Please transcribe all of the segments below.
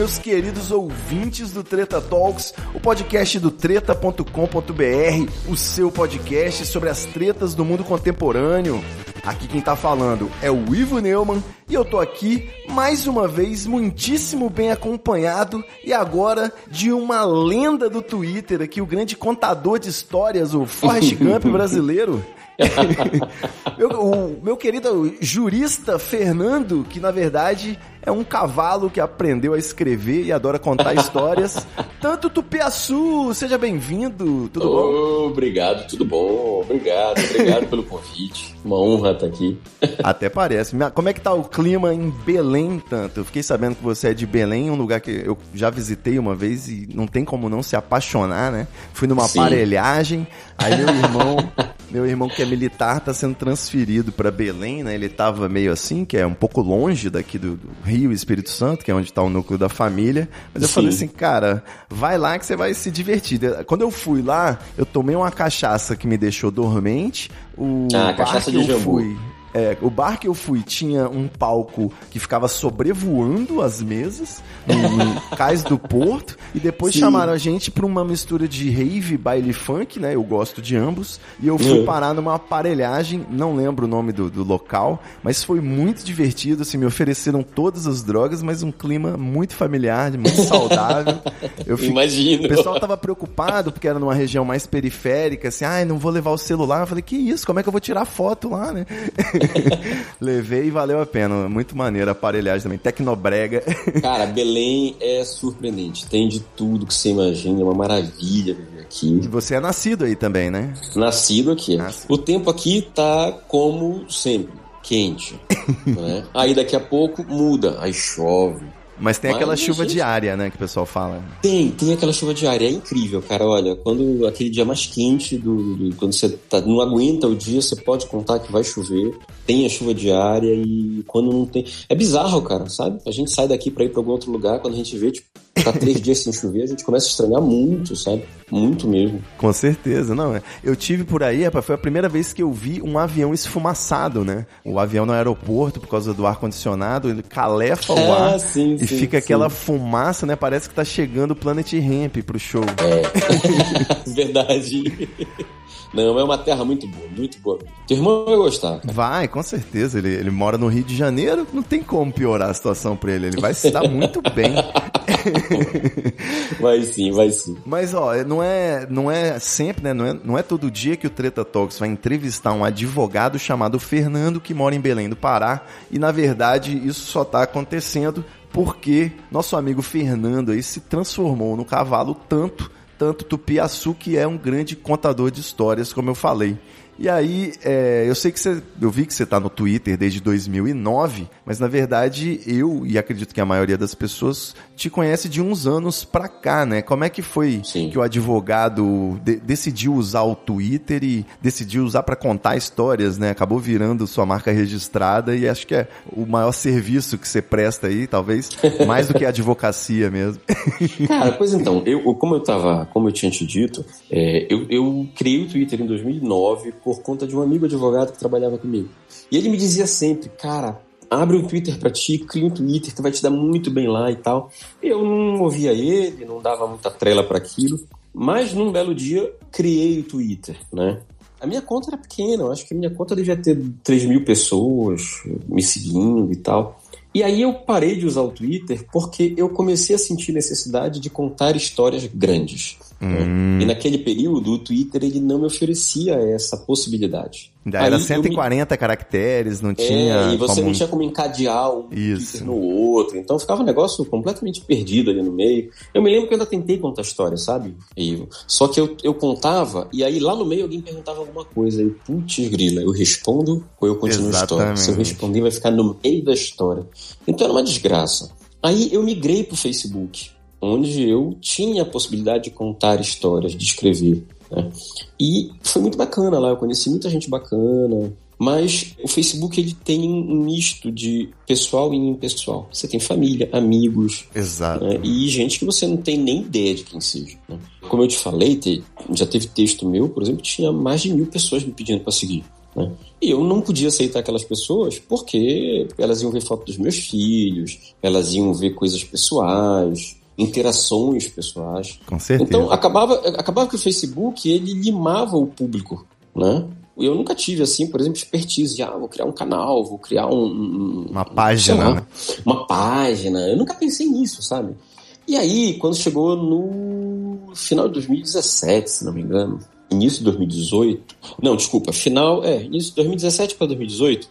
Meus queridos ouvintes do Treta Talks, o podcast do treta.com.br, o seu podcast sobre as tretas do mundo contemporâneo. Aqui quem tá falando é o Ivo Neumann e eu tô aqui mais uma vez muitíssimo bem acompanhado e agora de uma lenda do Twitter aqui, o grande contador de histórias, o Forrest Gump brasileiro. meu, o meu querido jurista Fernando, que na verdade é um cavalo que aprendeu a escrever e adora contar histórias. Tanto Tupiaçu, seja bem-vindo, tudo bom? Obrigado, tudo bom? Obrigado, obrigado pelo convite. Uma honra estar aqui. Até parece. Como é que tá o clima em Belém, tanto? Eu fiquei sabendo que você é de Belém, um lugar que eu já visitei uma vez e não tem como não se apaixonar, né? Fui numa Sim. aparelhagem, aí meu irmão, meu irmão que é militar tá sendo transferido para Belém, né? Ele tava meio assim, que é um pouco longe daqui do, do Rio Espírito Santo, que é onde tá o núcleo da família. Mas eu Sim. falei assim, cara, vai lá que você vai se divertir. Quando eu fui lá, eu tomei uma cachaça que me deixou dormente. O Ah, cachaça de eu jambu. fui, é, o bar que eu fui tinha um palco que ficava sobrevoando as mesas no, cais do porto e depois Sim. chamaram a gente pra uma mistura de rave, baile funk, né? Eu gosto de ambos. E eu fui Uhum. parar numa aparelhagem, não lembro o nome do, do local, mas foi muito divertido, assim, me ofereceram todas as drogas, mas um clima muito familiar, muito saudável. Eu fiquei- Imagino. o pessoal tava preocupado porque era numa região mais periférica, assim, ai, não vou levar o celular. Eu falei, que isso? Como é que eu vou tirar foto lá, né? Levei e valeu a pena. Muito maneiro aparelhagem também. Tecnobrega. Cara, Belém é surpreendente. Tem de tudo que você imagina. É uma maravilha viver aqui. E você é nascido aí também, né? Nascido aqui. Nascido. O tempo aqui tá como sempre. Quente. né? Aí daqui a pouco muda. Aí chove. Mas tem Mas, aquela chuva gente- diária, né, que o pessoal fala. Tem, tem aquela chuva diária, é incrível, cara. Olha, quando aquele dia mais quente, do, do- quando você tá- não aguenta o dia, você pode contar que vai chover. Tem a chuva diária e quando não tem. É bizarro, cara, sabe? A gente sai daqui pra ir pra algum outro lugar, quando a gente vê, tipo, tá três dias sem chover, a gente começa a estranhar muito, sabe? Muito mesmo. Com certeza, não. é. Eu tive por aí, rapaz, foi a primeira vez que eu vi um avião esfumaçado, né? O avião no aeroporto, por causa do ar-condicionado, ele calefa o Ah, ar sim, e sim, fica sim. aquela fumaça, né? Parece que tá chegando o Planet Ramp pro show. Verdade. Não, é uma terra muito boa, muito boa. Teu irmão vai gostar. cara. Vai, com certeza. Ele, ele mora no Rio de Janeiro, não tem como piorar a situação pra ele. Ele vai se dar muito bem. Vai sim, vai sim. Mas, ó, não é, não é sempre, né? Não é, não é todo dia que o Treta Talks vai entrevistar um advogado chamado Fernando, que mora em Belém do Pará. E, na verdade, isso só tá acontecendo porque nosso amigo Fernando aí se transformou no cavalo tanto, tanto Tupiaçu, que é um grande contador de histórias, como eu falei. E aí, é, eu sei que você. Eu vi que você tá no Twitter desde 2009, mas na verdade eu, e acredito que a maioria das pessoas, te conhece de uns anos pra cá, né? Como é que foi Sim. que o advogado de- decidiu usar o Twitter e decidiu usar pra contar histórias, né? Acabou virando sua marca registrada e acho que é o maior serviço que você presta aí, talvez, mais do que a advocacia mesmo. Cara, pois então, eu, como eu tava, como eu tinha te dito, é, eu, eu criei o Twitter em 2009 por conta de um amigo advogado que trabalhava comigo. E ele me dizia sempre, cara, abre um Twitter pra ti, cria um Twitter que vai te dar muito bem lá e tal. Eu não ouvia ele, não dava muita trela para aquilo, mas num belo dia criei o Twitter, né? A minha conta era pequena, eu acho que a minha conta devia ter 3 mil pessoas me seguindo e tal. E aí eu parei de usar o Twitter porque eu comecei a sentir necessidade de contar histórias grandes. Hum. Né? E naquele período, o Twitter ele não me oferecia essa possibilidade. Ainda era Aí eu 140 caracteres, não É, tinha. e você como- não tinha como encadear um Isso. Twitter no outro. Então ficava um negócio completamente perdido ali no meio. Eu me lembro que eu ainda tentei contar história, sabe? Ivo? Só que eu, eu contava, e aí lá no meio alguém perguntava alguma coisa. E putz, grila, eu respondo ou eu continuo a história? Se eu Exatamente. responder, vai ficar no meio da história. Então era uma desgraça. Aí eu migrei pro Facebook, onde eu tinha a possibilidade de contar histórias, de escrever. né? E foi muito bacana lá, eu conheci muita gente bacana. Mas o Facebook ele tem um misto de pessoal e impessoal. Você tem família, amigos, Exato. né? e gente que você não tem nem ideia de quem seja. né? Como eu te falei, já teve texto meu, por exemplo, que tinha mais de mil pessoas me pedindo para seguir. né? E eu não podia aceitar aquelas pessoas porque elas iam ver foto dos meus filhos, elas iam ver coisas pessoais, interações pessoais. Com certeza. Então acabava, acabava que o Facebook ele limava o público, né? Eu nunca tive assim, por exemplo, expertise de ah, vou criar um canal, vou criar um, um- Uma página, lá, né? uma página. Eu nunca pensei nisso, sabe? E aí, quando chegou no final de 2017, se não me engano, início de 2018, não, desculpa, final, é, início de 2017 para 2018,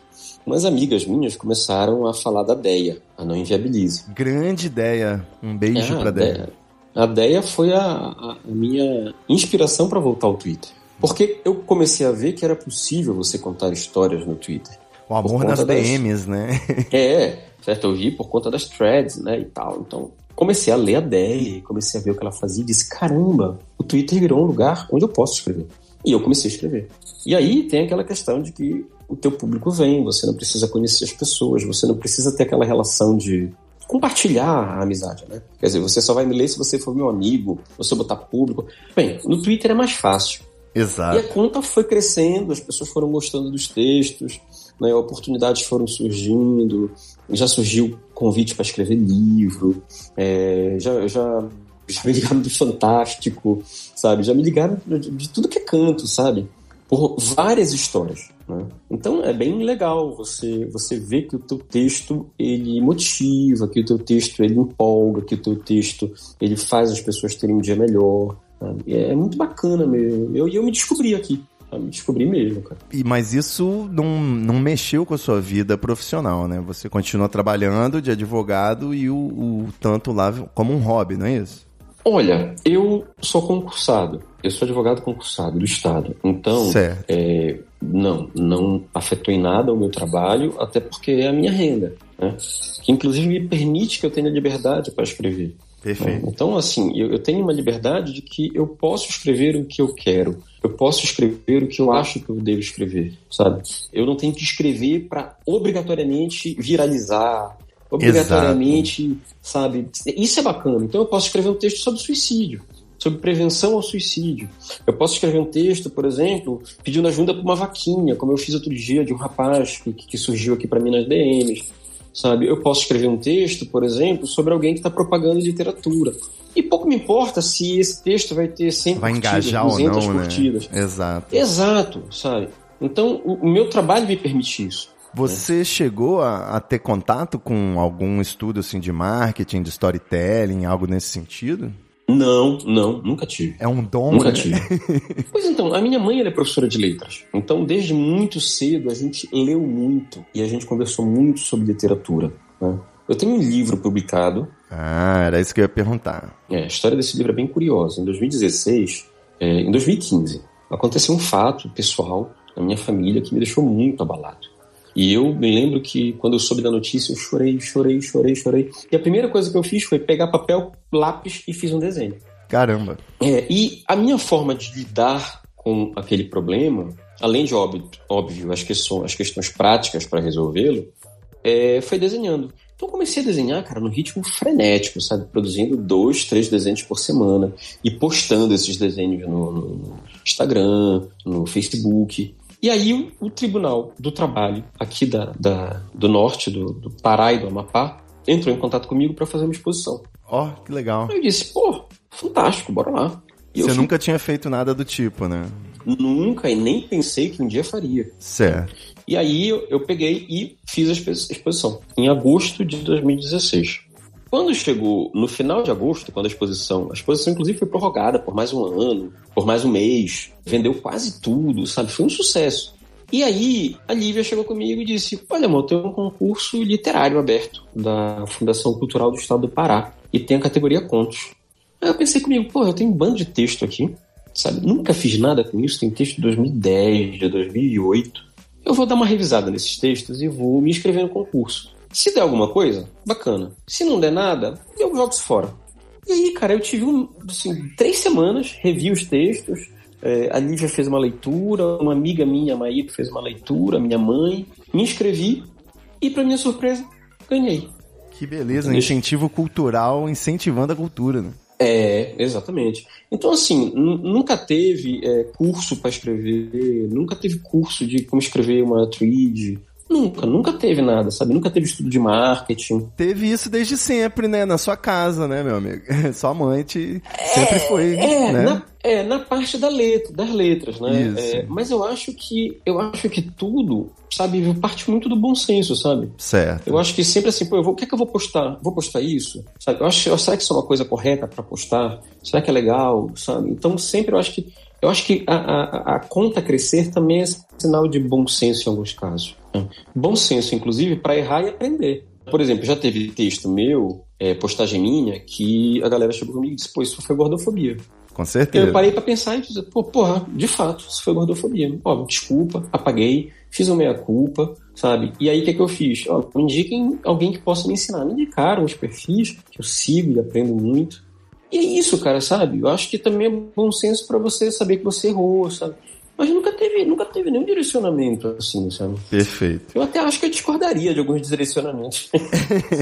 umas amigas minhas começaram a falar da DEA, a Não Inviabilize. Grande ideia. Um beijo É, pra Deia. Deia. A Deia foi a, a- minha inspiração para voltar ao Twitter. Porque eu comecei a ver que era possível você contar histórias no Twitter. O amor nas das- DMs, né? É, certo? Eu vi por conta das threads, né, e tal. Então, comecei a ler a Deia, comecei a ver o que ela fazia e disse, caramba, o Twitter virou um lugar onde eu posso escrever. E eu comecei a escrever. E aí tem aquela questão de que o teu público vem, você não precisa conhecer as pessoas, você não precisa ter aquela relação de compartilhar a amizade, né? Quer dizer, você só vai me ler se você for meu amigo, você botar público. Bem, no Twitter é mais fácil. E Exato. a conta foi crescendo, as pessoas foram gostando dos textos, né, oportunidades foram surgindo, já surgiu convite para escrever livro, é, já, já, já me ligaram do Fantástico, sabe? Já me ligaram de, de tudo que é canto, sabe? Por várias histórias. Né? Então é bem legal você, você ver que o teu texto ele motiva, que o teu texto ele empolga, que o teu texto ele faz as pessoas terem um dia melhor. sabe? E É muito bacana mesmo. Eu, e eu me descobri aqui. Me descobri mesmo, cara. E, mas isso não, não mexeu com a sua vida profissional, né? Você continua trabalhando de advogado e o, o tanto lá como um hobby, não é isso? Olha, eu sou concursado. Eu sou advogado concursado do Estado. Então, Certo. é, não, não afetou em nada o meu trabalho, até porque é a minha renda. Né? Que inclusive me permite que eu tenha liberdade para escrever. né? Perfeito. Então, assim, eu, eu tenho uma liberdade de que eu posso escrever o que eu quero. Eu posso escrever o que eu acho que eu devo escrever, sabe? Eu não tenho que escrever para obrigatoriamente viralizar, obrigatoriamente, sabe? Isso é bacana. Então, eu posso escrever um texto sobre suicídio, sobre prevenção ao suicídio. Eu posso escrever um texto, por exemplo, pedindo ajuda para uma vaquinha, como eu fiz outro dia de um rapaz que, que surgiu aqui para mim nas DMs sabe? Eu posso escrever um texto, por exemplo, sobre alguém que está propagando literatura. E pouco me importa se esse texto vai ter 100 Vai curtidas, engajar ou 200 não, né? curtidas. Exato. Exato, sabe? Então, o, o meu trabalho me permite isso. Você chegou a, a ter contato com algum estudo assim de marketing, de storytelling, algo nesse sentido? Não, não, nunca tive. É um dom, Nunca né? tive. pois então, a minha mãe ela é professora de letras. Então, desde muito cedo, a gente leu muito e a gente conversou muito sobre literatura. né? Eu tenho um livro publicado Ah, era isso que eu ia perguntar. É, a história desse livro é bem curiosa. Em 2016, é, em 2015, aconteceu um fato pessoal na minha família que me deixou muito abalado. E eu me lembro que quando eu soube da notícia, eu chorei, chorei, chorei, chorei. E a primeira coisa que eu fiz foi pegar papel, lápis e fiz um desenho. Caramba. É, e a minha forma de lidar com aquele problema, além de óbvio, óbvio as, questões, as questões práticas para resolvê-lo, é, foi desenhando. Então eu comecei a desenhar, cara, no ritmo frenético, sabe? Produzindo dois, três desenhos por semana e postando esses desenhos no, no- no Instagram, no Facebook. E aí o, o Tribunal do Trabalho aqui da, da- do norte, do, do Pará e do Amapá, entrou em contato comigo para fazer uma exposição. Ó, que legal. Aí eu disse, pô, fantástico, bora lá. E Você fui- nunca tinha feito nada do tipo, né? Nunca e nem pensei que um dia faria. Certo. E aí eu, eu peguei e fiz a expo- exposição em agosto de 2016. Quando chegou no final de agosto, quando a exposição, a exposição inclusive foi prorrogada por mais um ano, por mais um mês, vendeu quase tudo, sabe? Foi um sucesso. E aí, a Lívia chegou comigo e disse: Olha, amor, tem um concurso literário aberto da Fundação Cultural do Estado do Pará e tem a categoria Contos. Aí eu pensei comigo: pô, eu tenho um bando de texto aqui, sabe? Nunca fiz nada com isso, tem texto de 2010, de 2008. Eu vou dar uma revisada nesses textos e vou me inscrever no concurso. Se der alguma coisa, bacana. Se não der nada, eu jogo isso fora. E aí, cara, eu tive um, assim, três semanas, revi os textos, é, a Lívia fez uma leitura, uma amiga minha, a Maíra, fez uma leitura, minha mãe, me inscrevi e, para minha surpresa, ganhei. Que beleza, incentivo cultural incentivando a cultura, né? É, exatamente. Então, assim, nunca teve é, curso para escrever, nunca teve curso de como escrever uma tweet, Nunca, nunca teve nada, sabe? Nunca teve estudo de marketing. Teve isso desde sempre, né? Na sua casa, né, meu amigo? Sua mãe te... É, sempre foi, é, né? Na, é, na parte da letra, das letras, né? É, mas eu acho que eu acho que tudo, sabe, parte muito do bom senso, sabe? Certo. Eu acho que sempre assim, pô, eu vou, o que é que eu vou postar? Vou postar isso? Sabe? Eu acho, será que isso é uma coisa correta para postar? Será que é legal, sabe? Então sempre eu acho que eu acho que a, a, a conta crescer também é sinal de bom senso em alguns casos. Bom senso, inclusive, para errar e aprender. Por exemplo, já teve texto meu, é, postagem minha, que a galera chegou comigo e disse, pô, isso foi gordofobia. Com certeza. Eu parei para pensar e disse, pô, porra, de fato, isso foi gordofobia. Ó, desculpa, apaguei, fiz uma meia-culpa, sabe? E aí o que, é que eu fiz? Ó, me indiquem alguém que possa me ensinar. Me indicaram os perfis que eu sigo e aprendo muito. E é isso, cara, sabe? Eu acho que também é bom senso para você saber que você errou, sabe? Mas nunca teve, nunca teve nenhum direcionamento assim, sabe? Perfeito. Eu até acho que eu discordaria de alguns direcionamentos.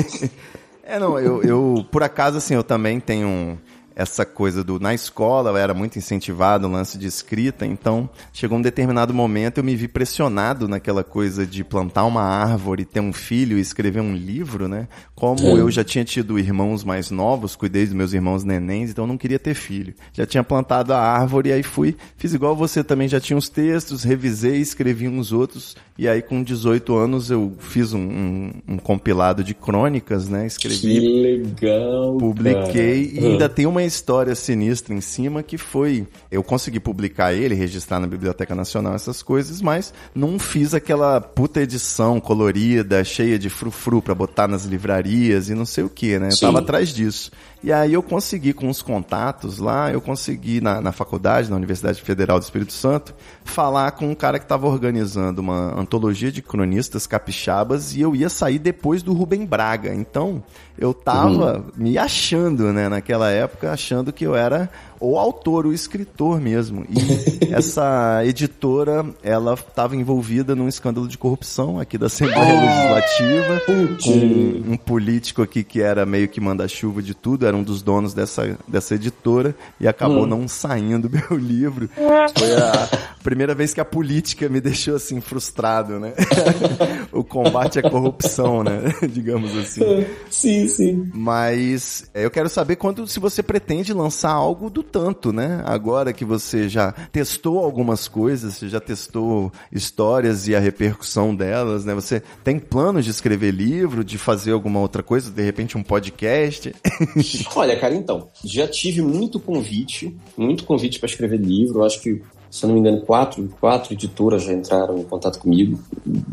é, não, eu, eu, por acaso, assim, eu também tenho essa coisa do. Na escola eu era muito incentivado o lance de escrita, então chegou um determinado momento eu me vi pressionado naquela coisa de plantar uma árvore, ter um filho e escrever um livro, né? Como Sim. eu já tinha tido irmãos mais novos, cuidei dos meus irmãos nenéns, então eu não queria ter filho. Já tinha plantado a árvore e aí fui, fiz igual você também, já tinha uns textos, revisei, escrevi uns outros, e aí com 18 anos eu fiz um, um, um compilado de crônicas, né? Escrevi. Que legal! Publiquei cara. e ainda tem uma história sinistra em cima que foi. Eu consegui publicar ele, registrar na Biblioteca Nacional essas coisas, mas não fiz aquela puta edição colorida, cheia de frufru para botar nas livrarias e não sei o que, né? Eu Sim. tava atrás disso. E aí eu consegui, com os contatos lá, eu consegui na, na faculdade, na Universidade Federal do Espírito Santo, falar com um cara que estava organizando uma antologia de cronistas capixabas e eu ia sair depois do Rubem Braga. Então, eu tava uhum. me achando, né, naquela época, achando que eu era o autor, o escritor mesmo. E essa editora, ela estava envolvida num escândalo de corrupção aqui da Assembleia ah, Legislativa, com um político aqui que era meio que manda-chuva de tudo, era um dos donos dessa, dessa editora, e acabou hum. não saindo meu livro. Foi a primeira vez que a política me deixou assim frustrado, né? o combate à corrupção, né? Digamos assim. Sim, sim. Mas é, eu quero saber quando se você pretende lançar algo do tanto, né? Agora que você já testou algumas coisas, você já testou histórias e a repercussão delas, né? Você tem planos de escrever livro, de fazer alguma outra coisa, de repente um podcast? Olha, cara, então, já tive muito convite, muito convite para escrever livro. Acho que se eu não me engano, quatro, quatro editoras já entraram em contato comigo.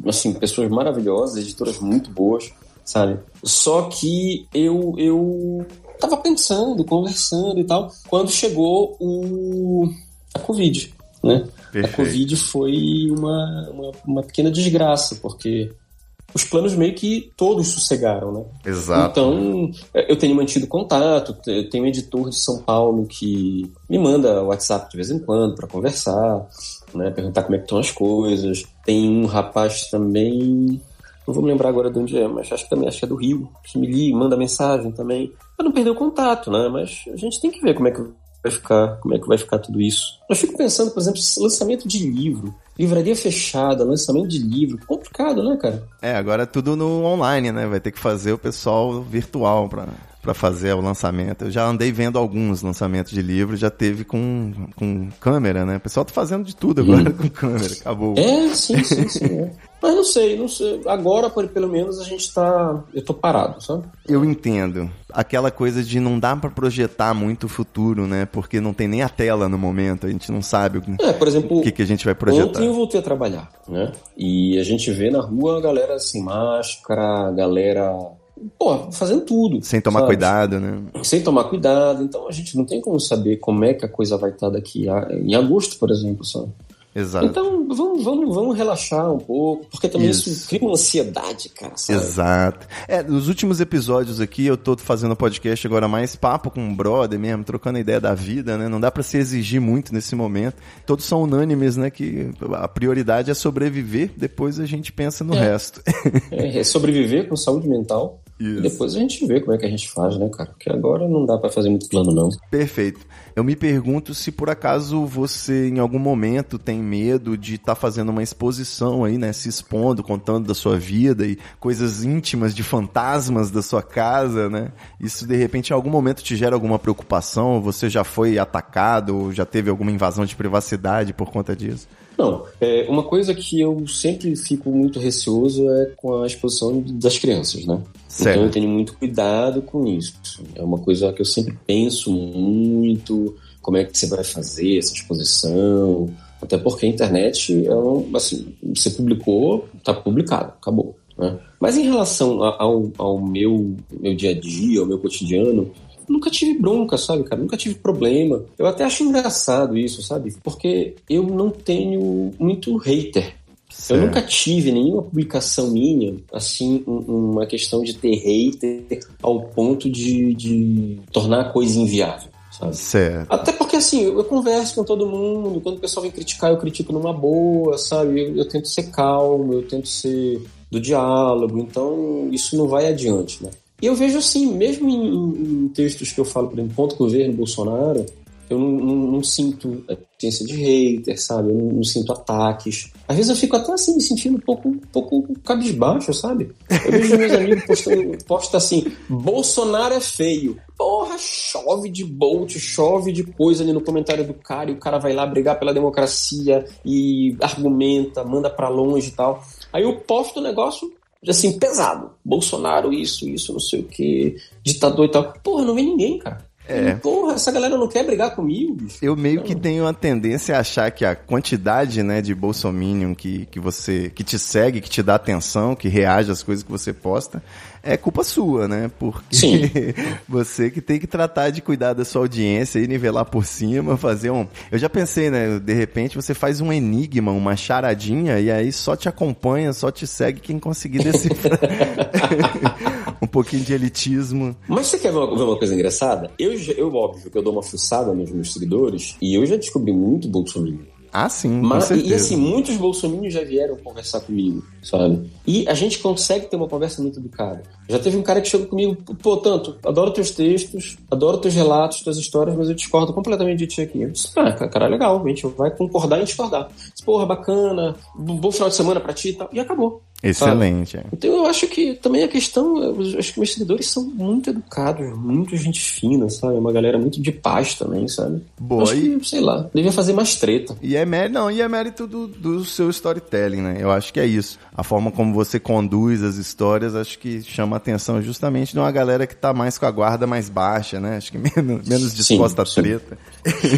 Assim, pessoas maravilhosas, editoras muito boas, sabe? Só que eu, eu tava pensando, conversando e tal, quando chegou o a Covid, né? Perfeito. A Covid foi uma, uma, uma, pequena desgraça, porque os planos meio que todos sossegaram, né? Exato. Então, eu tenho mantido contato, eu tenho um editor de São Paulo que me manda WhatsApp de vez em quando para conversar, né? Perguntar como é que estão as coisas. Tem um rapaz também não vou me lembrar agora de onde é, mas acho que também acho que é do Rio, que me liga, manda mensagem também. Não perder o contato, né? Mas a gente tem que ver como é que vai ficar, como é que vai ficar tudo isso. Eu fico pensando, por exemplo, lançamento de livro, livraria fechada, lançamento de livro, complicado, né, cara? É, agora é tudo no online, né? Vai ter que fazer o pessoal virtual pra para fazer o lançamento. Eu já andei vendo alguns lançamentos de livros, já teve com, com câmera, né? O pessoal tá fazendo de tudo agora com câmera, acabou. É, sim, sim, sim. é. Mas não sei, não sei. Agora, pelo menos, a gente tá. Eu tô parado, sabe? Eu entendo. Aquela coisa de não dá pra projetar muito o futuro, né? Porque não tem nem a tela no momento, a gente não sabe o que, É, por exemplo, o que, que a gente vai projetar. Ontem eu voltei a trabalhar, né? E a gente vê na rua a galera sem máscara, a galera, pô, fazendo tudo. Sem tomar sabe? cuidado, né? Sem tomar cuidado. Então a gente não tem como saber como é que a coisa vai estar daqui a, em agosto, por exemplo, sabe? Exato. Então vamos, vamos, vamos relaxar um pouco, porque também isso, Isso. cria uma ansiedade, cara, sabe? Exato. É, nos últimos episódios aqui, eu tô fazendo podcast agora mais papo com um brother mesmo, trocando ideia da vida, né? Não dá pra se exigir muito nesse momento. Todos são unânimes, né? Que a prioridade é sobreviver, depois a gente pensa no É. resto. É, é sobreviver com saúde mental. Isso. Depois a gente vê como é que a gente faz, né, cara? Porque agora não dá pra fazer muito plano, não. Perfeito. Eu me pergunto se por acaso você em algum momento tem medo de estar fazendo uma exposição aí, né? Se expondo, contando da sua vida e coisas íntimas de fantasmas da sua casa, né? Isso de repente em algum momento te gera alguma preocupação? Você já foi atacado ou já teve alguma invasão de privacidade por conta disso? Não, é, uma coisa que eu sempre fico muito receoso é com a exposição das crianças, né? Certo. Então eu tenho muito cuidado com isso. É uma coisa que eu sempre penso muito, como é que você vai fazer essa exposição, até porque a internet é um, assim, você publicou, tá publicado, acabou. Né? Mas em relação ao, ao meu, meu dia a dia, ao meu cotidiano, nunca tive bronca, sabe, cara? Nunca tive problema. Eu até acho engraçado isso, sabe? Porque eu não tenho muito hater. Eu Certo. nunca tive nenhuma publicação minha, assim, um- uma questão de ter hater ao ponto de, de tornar a coisa inviável. Até porque, assim, eu, eu converso com todo mundo, quando o pessoal vem criticar, eu critico numa boa, sabe? Eu, eu tento ser calmo, eu tento ser do diálogo, então isso não vai adiante, né? E eu vejo assim, mesmo em, em- em textos que eu falo, por exemplo, contra o governo Bolsonaro, eu não, não- não sinto a potência de hater, sabe? Eu não, não sinto ataques. Às vezes eu fico até assim, me sentindo um pouco, um pouco cabisbaixo, sabe? Eu vejo meus amigos postando, posta assim, Bolsonaro é feio. Porra, chove de bolt, chove de coisa ali no comentário do cara e o cara vai lá brigar pela democracia e argumenta, manda pra longe e tal. Aí eu posto o negócio assim, pesado. Bolsonaro, isso, isso, não sei o que, ditador e tal. Porra, não vem ninguém, cara. É. Porra, essa galera não quer brigar comigo, bicho. Eu meio que tenho a tendência a achar que a quantidade, né, de bolsominion que, que você, que te segue, que te dá atenção, que reage às coisas que você posta, é culpa sua, né? Porque Sim. você que tem que tratar de cuidar da sua audiência e nivelar por cima, fazer um... Eu já pensei, né, de repente você faz um enigma, uma charadinha, e aí só te acompanha, só te segue quem conseguir decifrar. um pouquinho de elitismo. Mas você quer ver uma, ver uma coisa engraçada? Eu, eu, óbvio, que eu dou uma fuçada nos meus seguidores e eu já descobri muito bolsominion. Ah, sim, Mas, e assim, muitos bolsominions já vieram conversar comigo, sabe? E a gente consegue ter uma conversa muito educada. Já teve um cara que chegou comigo, pô, tanto, adoro teus textos, adoro teus relatos, tuas histórias, mas eu discordo completamente de ti aqui. Eu disse, ah, cara, legal, a gente vai concordar em discordar. Disse, Porra, bacana, bom final de semana pra ti e tal. E acabou. Excelente, é. Então eu acho que também a questão, acho que meus seguidores são muito educados, muito gente fina, sabe? Uma galera muito de paz também, sabe? Boa, acho e- que, sei lá, devia fazer mais treta. E é mérito, não, e é mérito do, do seu storytelling, né? Eu acho que é isso. A forma como você conduz as histórias, acho que chama atenção justamente de uma galera que tá mais com a guarda mais baixa, né? Acho que menos, menos disposta a sim. treta.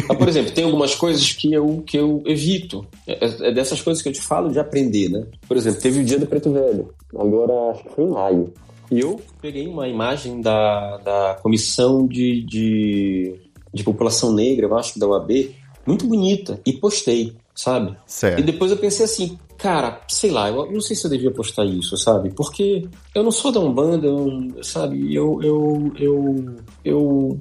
Ah, por exemplo, tem algumas coisas que eu, que eu evito. É, é dessas coisas que eu te falo de aprender, né? Por exemplo, teve o dia do Preto Velho. Agora, acho que foi em maio. E eu peguei uma imagem da, da comissão de, de, de população negra, eu acho que da UAB, muito bonita, e postei, sabe? E Certo. depois eu pensei assim, cara, sei lá, eu não sei se eu devia postar isso, sabe? Porque eu não sou da Umbanda, eu, sabe? Eu, eu, eu, eu,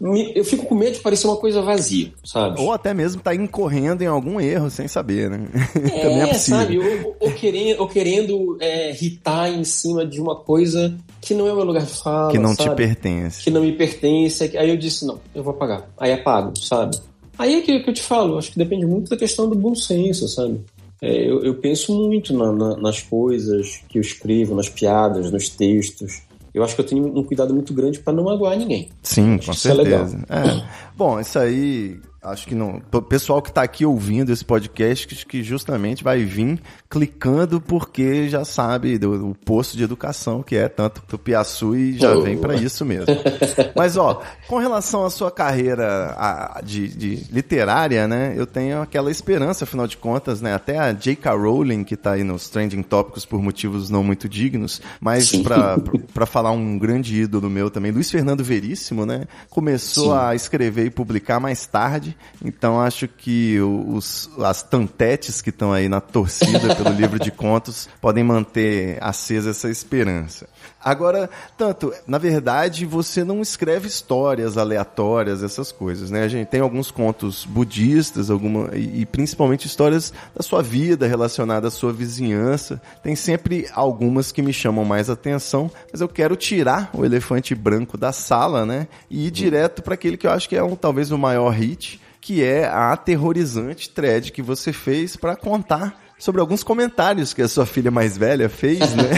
me- eu fico com medo de parecer uma coisa vazia, sabe? Ou até mesmo tá incorrendo em algum erro sem saber, né? Também é possível. sabe? Ou, ou querendo, ou querendo é, irritar em cima de uma coisa que não é o meu lugar de fala, Que não te sabe? pertence. que não me pertence. Aí eu disse, não, eu vou apagar. Aí apago, sabe? Aí é que, que eu te falo, acho que depende muito da questão do bom senso, sabe? É, eu, eu penso muito na- na- nas coisas que eu escrevo, nas piadas, nos textos. Eu acho que eu tenho um cuidado muito grande para não magoar ninguém. Sim, acho com certeza. É é. Bom, isso aí acho que não. O pessoal que está aqui ouvindo esse podcast que justamente vai vir clicando porque já sabe do, do posto de educação que é tanto Tupiaçu e já oh. vem para isso mesmo. Mas ó, com relação à sua carreira a, de, de, literária, né? Eu tenho aquela esperança, afinal de contas, né? Até a J.K. Rowling que está aí nos trending tópicos por motivos não muito dignos, mas para falar um grande ídolo meu também, Luiz Fernando Veríssimo, né? Começou Sim. a escrever e publicar mais tarde então acho que os, as tantetes que estão aí na torcida pelo livro de contos podem manter acesa essa esperança. Agora, tanto, na verdade, você não escreve histórias aleatórias, essas coisas, né? A gente tem alguns contos budistas, alguma e, e principalmente histórias da sua vida relacionada à sua vizinhança. Tem sempre algumas que me chamam mais atenção, mas eu quero tirar o elefante branco da sala, né? E ir direto para aquele que eu acho que é um, talvez o maior hit, que é a aterrorizante thread que você fez para contar sobre alguns comentários que a sua filha mais velha fez, né?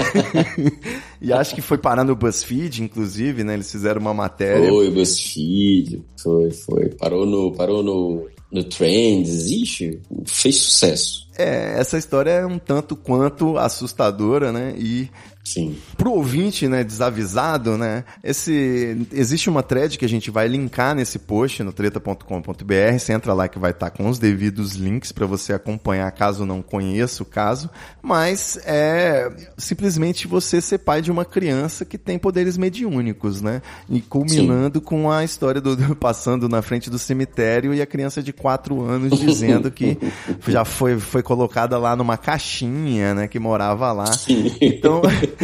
e acho que foi parar no BuzzFeed, inclusive, né? Eles fizeram uma matéria. Foi, BuzzFeed, foi, foi. Parou no, parou no, no Trends, ixi, fez sucesso. É, essa história é um tanto quanto assustadora, né? E Sim. Pro ouvinte, né, desavisado, né, esse, existe uma thread que a gente vai linkar nesse post no treta.com.br, você entra lá que vai estar tá com os devidos links para você acompanhar caso não conheça o caso, mas é simplesmente você ser pai de uma criança que tem poderes mediúnicos, né, e culminando Sim. com a história do, do, passando na frente do cemitério e a criança de 4 anos dizendo que já foi, foi colocada lá numa caixinha, né, que morava lá. Sim. Então,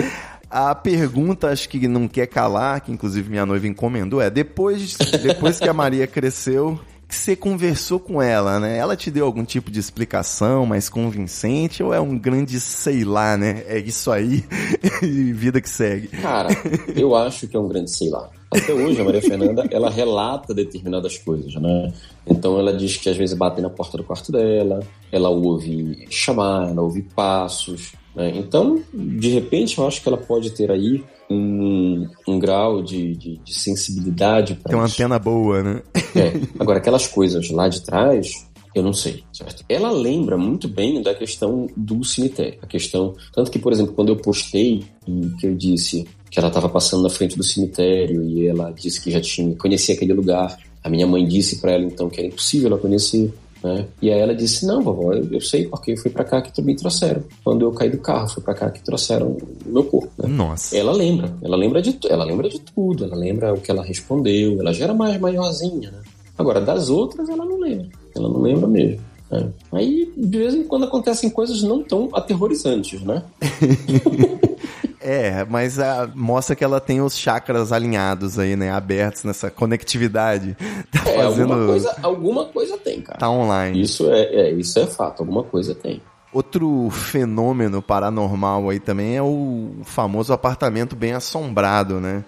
a pergunta, acho que não quer calar, que inclusive minha noiva encomendou, é depois, depois que a Maria cresceu, que você conversou com ela, né? Ela te deu algum tipo de explicação mais convincente ou é um grande sei lá, né? É isso aí e vida que segue. Cara, eu acho que é um grande sei lá. Até hoje a Maria Fernanda, ela relata determinadas coisas, né? Então ela diz que às vezes batem na porta do quarto dela, ela ouve chamar, ela ouve passos, né? Então, de repente, eu acho que ela pode ter aí um, um grau de, de, de sensibilidade. Tem uma antena boa, né? É. Agora, aquelas coisas lá de trás, eu não sei, certo? Ela lembra muito bem da questão do cemitério. A questão. Tanto que, por exemplo, quando eu postei e que eu disse que ela estava passando na frente do cemitério e ela disse que já tinha conhecia aquele lugar. A minha mãe disse para ela então que era impossível ela conhecer. Né? E aí ela disse: Não, vovó, eu, eu sei porque foi para cá que me trouxeram. Quando eu caí do carro, foi para cá que trouxeram o meu corpo. Né? Nossa. Ela lembra, ela lembra de ela lembra de tudo, ela lembra o que ela respondeu, ela já era mais maiorzinha, né? Agora, das outras, ela não lembra. Ela não lembra mesmo. Né? Aí, de vez em quando, acontecem coisas não tão aterrorizantes, né? É, mas a, mostra que ela tem os chakras alinhados aí, né? Abertos nessa conectividade. Tá é, fazendo... alguma, coisa, alguma coisa tem, cara. Tá online. Isso é, é, isso é fato, alguma coisa tem. Outro fenômeno paranormal aí também é o famoso apartamento bem assombrado, né?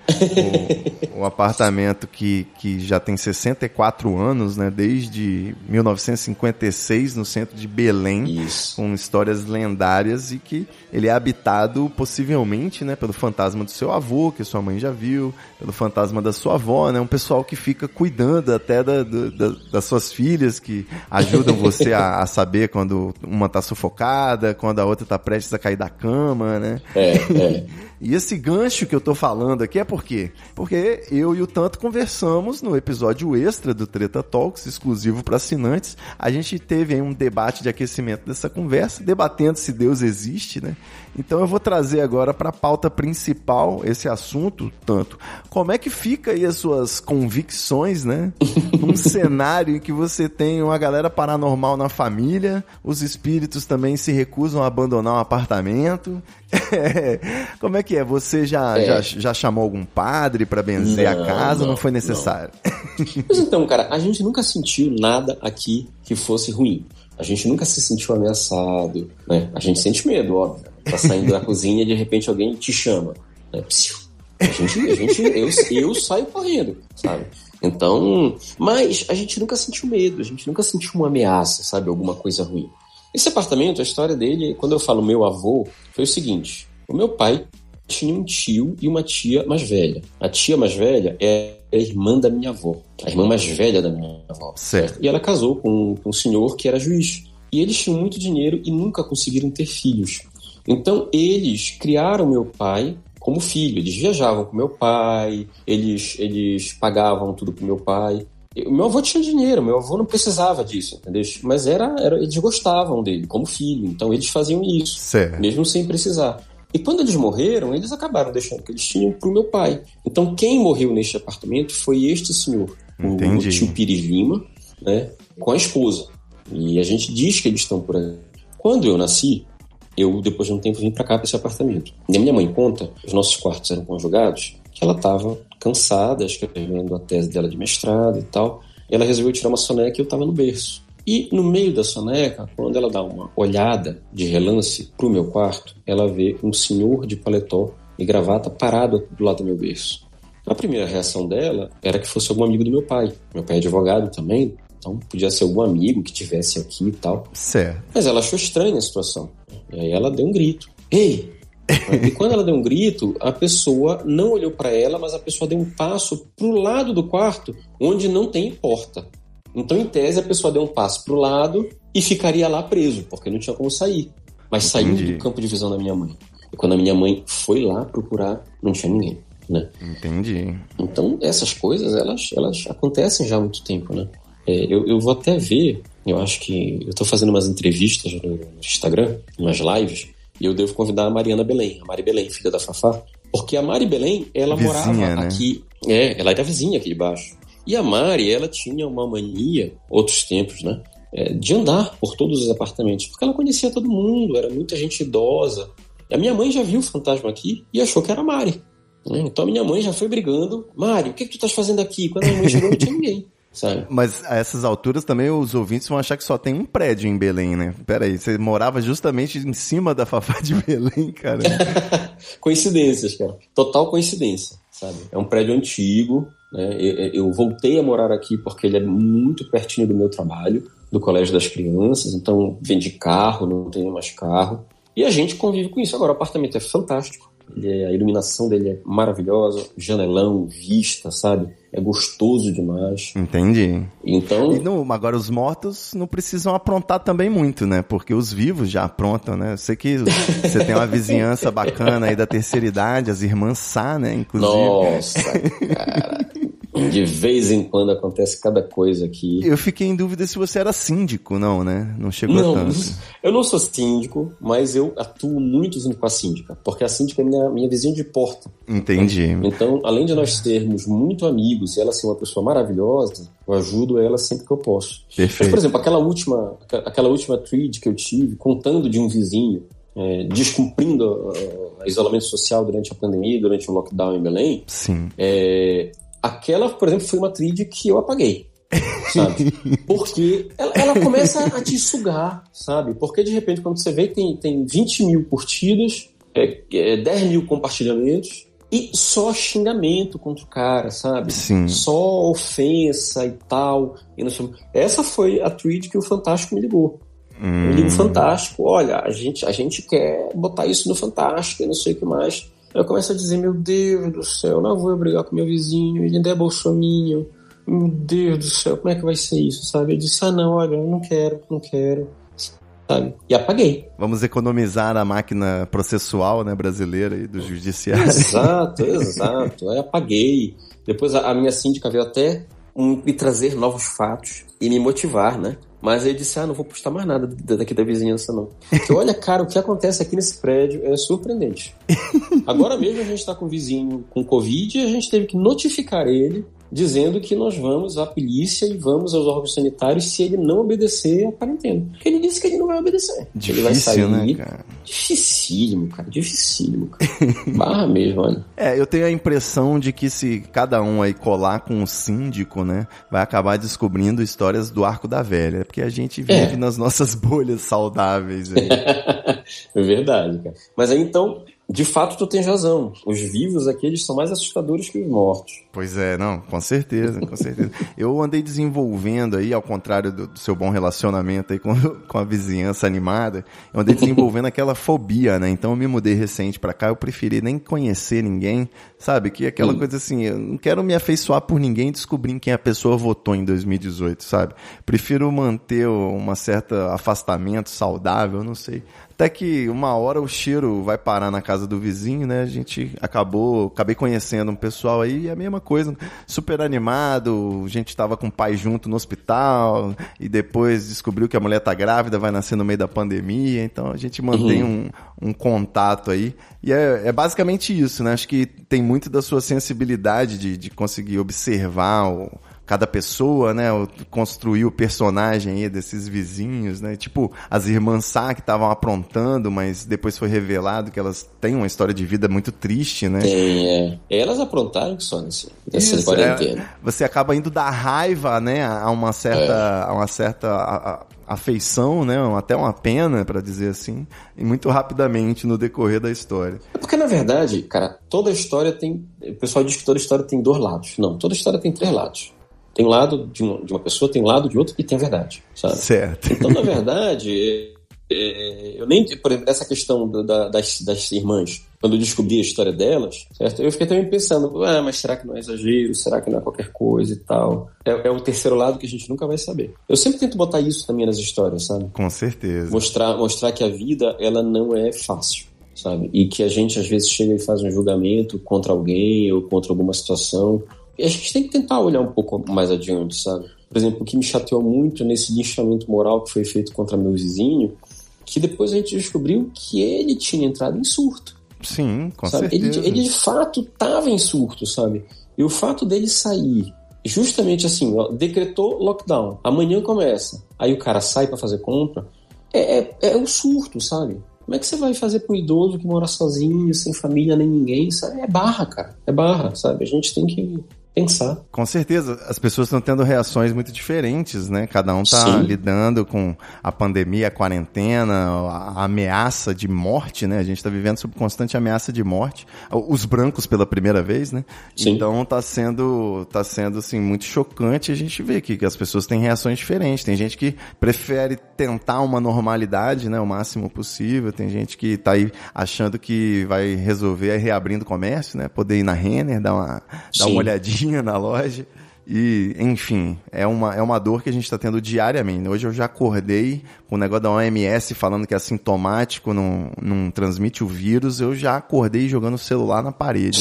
O, o, apartamento que, que já tem 64 anos, né? Desde 1956 no centro de Belém, Isso. com histórias lendárias e que ele é habitado possivelmente, né? Pelo fantasma do seu avô, que sua mãe já viu, pelo fantasma da sua avó, né? Um pessoal que fica cuidando até da, da, das suas filhas, que ajudam você a, a saber quando uma tá sufocada sufocada, quando a outra tá prestes a cair da cama, né? É, é. E esse gancho que eu tô falando aqui é por quê? Porque eu e o Tanto conversamos no episódio extra do Treta Talks, exclusivo para assinantes. A gente teve aí um debate de aquecimento dessa conversa, debatendo se Deus existe, né? Então eu vou trazer agora para a pauta principal esse assunto, Tanto. Como é que fica aí as suas convicções, né? Num cenário em que você tem uma galera paranormal na família, os espíritos também se recusam a abandonar um apartamento. Como é que é? Você já, é. já, já chamou algum padre para benzer não, a casa? Não, não foi necessário? Não. Mas então, cara, a gente nunca sentiu nada aqui que fosse ruim. A gente nunca se sentiu ameaçado, né? A gente sente medo, óbvio. Tá saindo da cozinha e de repente alguém te chama. Né? A gente, a gente, eu, eu saio correndo, sabe? Então, mas a gente nunca sentiu medo, a gente nunca sentiu uma ameaça, sabe? Alguma coisa ruim. Esse apartamento, a história dele, quando eu falo meu avô, foi o seguinte: o meu pai tinha um tio e uma tia mais velha. A tia mais velha é a irmã da minha avó, a irmã mais velha da minha avó. Certo. E ela casou com, com um senhor que era juiz. E eles tinham muito dinheiro e nunca conseguiram ter filhos. Então eles criaram meu pai como filho. Eles viajavam com meu pai, eles, eles pagavam tudo pro meu pai. O meu avô tinha dinheiro, meu avô não precisava disso, entendeu? Mas era, era, eles gostavam dele como filho, então eles faziam isso, Certo. mesmo sem precisar. E quando eles morreram, eles acabaram deixando o que eles tinham pro meu pai. Então quem morreu neste apartamento foi este senhor, Entendi. o tio Pires Lima, né, com a esposa. E a gente diz que eles estão por aí. Quando eu nasci, eu depois de um tempo vim para cá para esse apartamento. E a minha mãe conta, os nossos quartos eram conjugados, que ela estava cansada, escrevendo a tese dela de mestrado e tal. E ela resolveu tirar uma soneca e eu estava no berço. E no meio da soneca, quando ela dá uma olhada de relance pro meu quarto, ela vê um senhor de paletó e gravata parado do lado do meu berço. A primeira reação dela era que fosse algum amigo do meu pai. Meu pai é advogado também, então podia ser algum amigo que tivesse aqui e tal. Certo. Mas ela achou estranha a situação. E aí ela deu um grito. Ei! E quando ela deu um grito, a pessoa não olhou para ela, mas a pessoa deu um passo pro lado do quarto, onde não tem porta. Então, em tese, a pessoa deu um passo pro lado e ficaria lá preso, porque não tinha como sair. Mas saiu Entendi. do campo de visão da minha mãe. E quando a minha mãe foi lá procurar, não tinha ninguém, né? Entendi. Então, essas coisas, elas, elas acontecem já há muito tempo, né? É, eu, eu vou até ver, eu acho que eu tô fazendo umas entrevistas no Instagram, umas lives, e eu devo convidar a Mariana Belém, a Mari Belém, filha da Fafá, porque a Mari Belém, ela Vizinha, morava né? aqui, é, ela era vizinha aqui de baixo. E a Mari, ela tinha uma mania, outros tempos, né? é, de andar por todos os apartamentos, porque ela conhecia todo mundo, era muita gente idosa. E a minha mãe já viu o fantasma aqui e achou que era a Mari. né? Então a minha mãe já foi brigando. Mari, o que, que tu estás fazendo aqui? Quando a minha mãe chegou, não tinha ninguém, sabe? Mas a essas alturas também os ouvintes vão achar que só tem um prédio em Belém, né? Pera aí, você morava justamente em cima da Fafá de Belém, cara. Coincidências, cara. Total coincidência, sabe? É um prédio antigo, né? Eu, eu voltei a morar aqui porque ele é muito pertinho do meu trabalho, do Colégio das Crianças, então vendi carro, não tenho mais carro. E a gente convive com isso. Agora, o apartamento é fantástico. Ele é- a iluminação dele é maravilhosa, janelão, vista, sabe? É gostoso demais. Entendi. Então, E não, agora os mortos não precisam aprontar também muito, né? Porque os vivos já aprontam, né? Eu sei que você tem uma vizinhança bacana aí da terceira idade, as irmãs Sá, né? Inclusive. nossa, cara. De vez em quando acontece cada coisa aqui. Eu fiquei em dúvida se você era síndico, não, né? Não chegou Não, tanto. eu não sou síndico, mas eu atuo muito junto com a síndica, porque a síndica é minha, minha vizinha de porta. Entendi. Então, além de nós sermos muito amigos e ela ser uma pessoa maravilhosa, eu ajudo ela sempre que eu posso. Mas, Perfeito. por exemplo, aquela última, aquela última thread que eu tive, contando de um vizinho é, descumprindo uh, isolamento social durante a pandemia, durante o lockdown em Belém, Sim. é, aquela, por exemplo, foi uma trilha que eu apaguei. Sabe? Porque ela, ela começa a te sugar, sabe? Porque de repente, quando você vê, tem, tem 20 mil curtidas, é, é, 10 mil compartilhamentos e só xingamento contra o cara, sabe? Sim. Só ofensa e tal. E não sei- Essa foi a tweet que o Fantástico me ligou. Hum, Eu ligo Fantástico, olha, a gente, a gente quer botar isso no Fantástico e não sei o que mais. Eu começo a dizer, meu Deus do céu, não vou brigar com meu vizinho, ele ainda é bolsominho. Meu Deus do céu, como é que vai ser isso, sabe? Eu disse, ah não, olha, eu não quero, não quero, sabe? E apaguei. Vamos economizar a máquina processual, né, brasileira e do judiciário. Exato, exato. Aí apaguei. Depois a, a minha síndica veio até um, me trazer novos fatos e me motivar, né? Mas aí eu disse, ah, não vou postar mais nada da- daqui da vizinhança, não. Porque olha, cara, o que acontece aqui nesse prédio é surpreendente. Agora mesmo a gente está com um vizinho com Covid e a gente teve que notificar ele dizendo que nós vamos à polícia e vamos aos órgãos sanitários se ele não obedecer a quarentena. Porque ele disse que ele não vai obedecer. ele vai sair. Difícil, né, cara? Dificílimo, cara. Dificílimo, cara. Barra mesmo, olha. É, eu tenho a impressão de que se cada um aí colar com o síndico, né, vai acabar descobrindo histórias do Arco da Velha, porque a gente vive É. nas nossas bolhas saudáveis aí. É verdade, cara. Mas aí então, de fato tu tens razão. Os vivos aqui, eles são mais assustadores que os mortos. Pois é, não, com certeza, com certeza. eu andei desenvolvendo aí, ao contrário do, do, seu bom relacionamento aí com, com a vizinhança animada, eu andei desenvolvendo aquela fobia, né? Então eu me mudei recente para cá, eu preferi nem conhecer ninguém, sabe? Que aquela hum. coisa assim, eu não quero me afeiçoar por ninguém descobrindo quem a pessoa votou em 2018, sabe? Prefiro manter uma certa afastamento saudável, não sei. Até que uma hora o cheiro vai parar na casa do vizinho, né? A gente acabou, acabei conhecendo um pessoal aí, e é a mesma coisa, super animado, a gente tava com o pai junto no hospital, e depois descobriu que a mulher tá grávida, vai nascer no meio da pandemia, então a gente mantém uhum. um, um contato aí. E é, é, basicamente isso, né? Acho que tem muito da sua sensibilidade de, de conseguir observar o, cada pessoa, né, construir o personagem aí desses vizinhos, né, tipo as irmãs Sá que estavam aprontando, mas depois foi revelado que elas têm uma história de vida muito triste, né? Tem, é. Elas aprontaram só nesse, nessa Isso, quarentena. É, você acaba indo da raiva, né, a uma certa, é. a uma certa a, a, afeição, né, até uma pena, para dizer assim, e muito rapidamente no decorrer da história. É porque na verdade, cara, toda história tem, o pessoal diz que toda história tem dois lados. Não, toda história tem três lados. Tem lado de uma, de uma pessoa, tem lado de outra e tem a verdade, sabe? Certo. Então, na verdade, é, é, eu nem, por exemplo, essa questão da, das, das irmãs, quando eu descobri a história delas, certo? Eu fiquei também pensando, ah, mas será que não é exagero? Será que não é qualquer coisa e tal? É, é o terceiro lado que a gente nunca vai saber. Eu sempre tento botar isso também nas histórias, sabe? Com certeza. Mostrar, mostrar que a vida, ela não é fácil, sabe? E que a gente, às vezes, chega e faz um julgamento contra alguém ou contra alguma situação a gente tem que tentar olhar um pouco mais adiante, sabe? Por exemplo, o que me chateou muito nesse linchamento moral que foi feito contra meu vizinho, que depois a gente descobriu que ele tinha entrado em surto. Sim, com sabe? certeza. Ele, ele de fato estava em surto, sabe? E o fato dele sair justamente assim, ó, decretou lockdown, amanhã começa, aí o cara sai para fazer compra, é, é, é um surto, sabe? Como é que você vai fazer com um idoso que mora sozinho, sem família nem ninguém? Sabe? É barra, cara. É barra, sabe? A gente tem que pensar. Com certeza, as pessoas estão tendo reações muito diferentes, né? Cada um está lidando com a pandemia, a quarentena, a ameaça de morte, né? A gente está vivendo sob constante ameaça de morte. Os brancos pela primeira vez, né? Sim. Então está sendo, tá sendo assim muito chocante a gente ver que, que as pessoas têm reações diferentes. Tem gente que prefere tentar uma normalidade, né? O máximo possível. Tem gente que está aí achando que vai resolver reabrindo o comércio, né? Poder ir na Renner, dar uma, dar uma olhadinha na loja. E, enfim, é uma, é uma dor que a gente está tendo diariamente. Hoje eu já acordei com o negócio da OMS falando que é assintomático, não, não transmite o vírus. Eu já acordei jogando o celular na parede.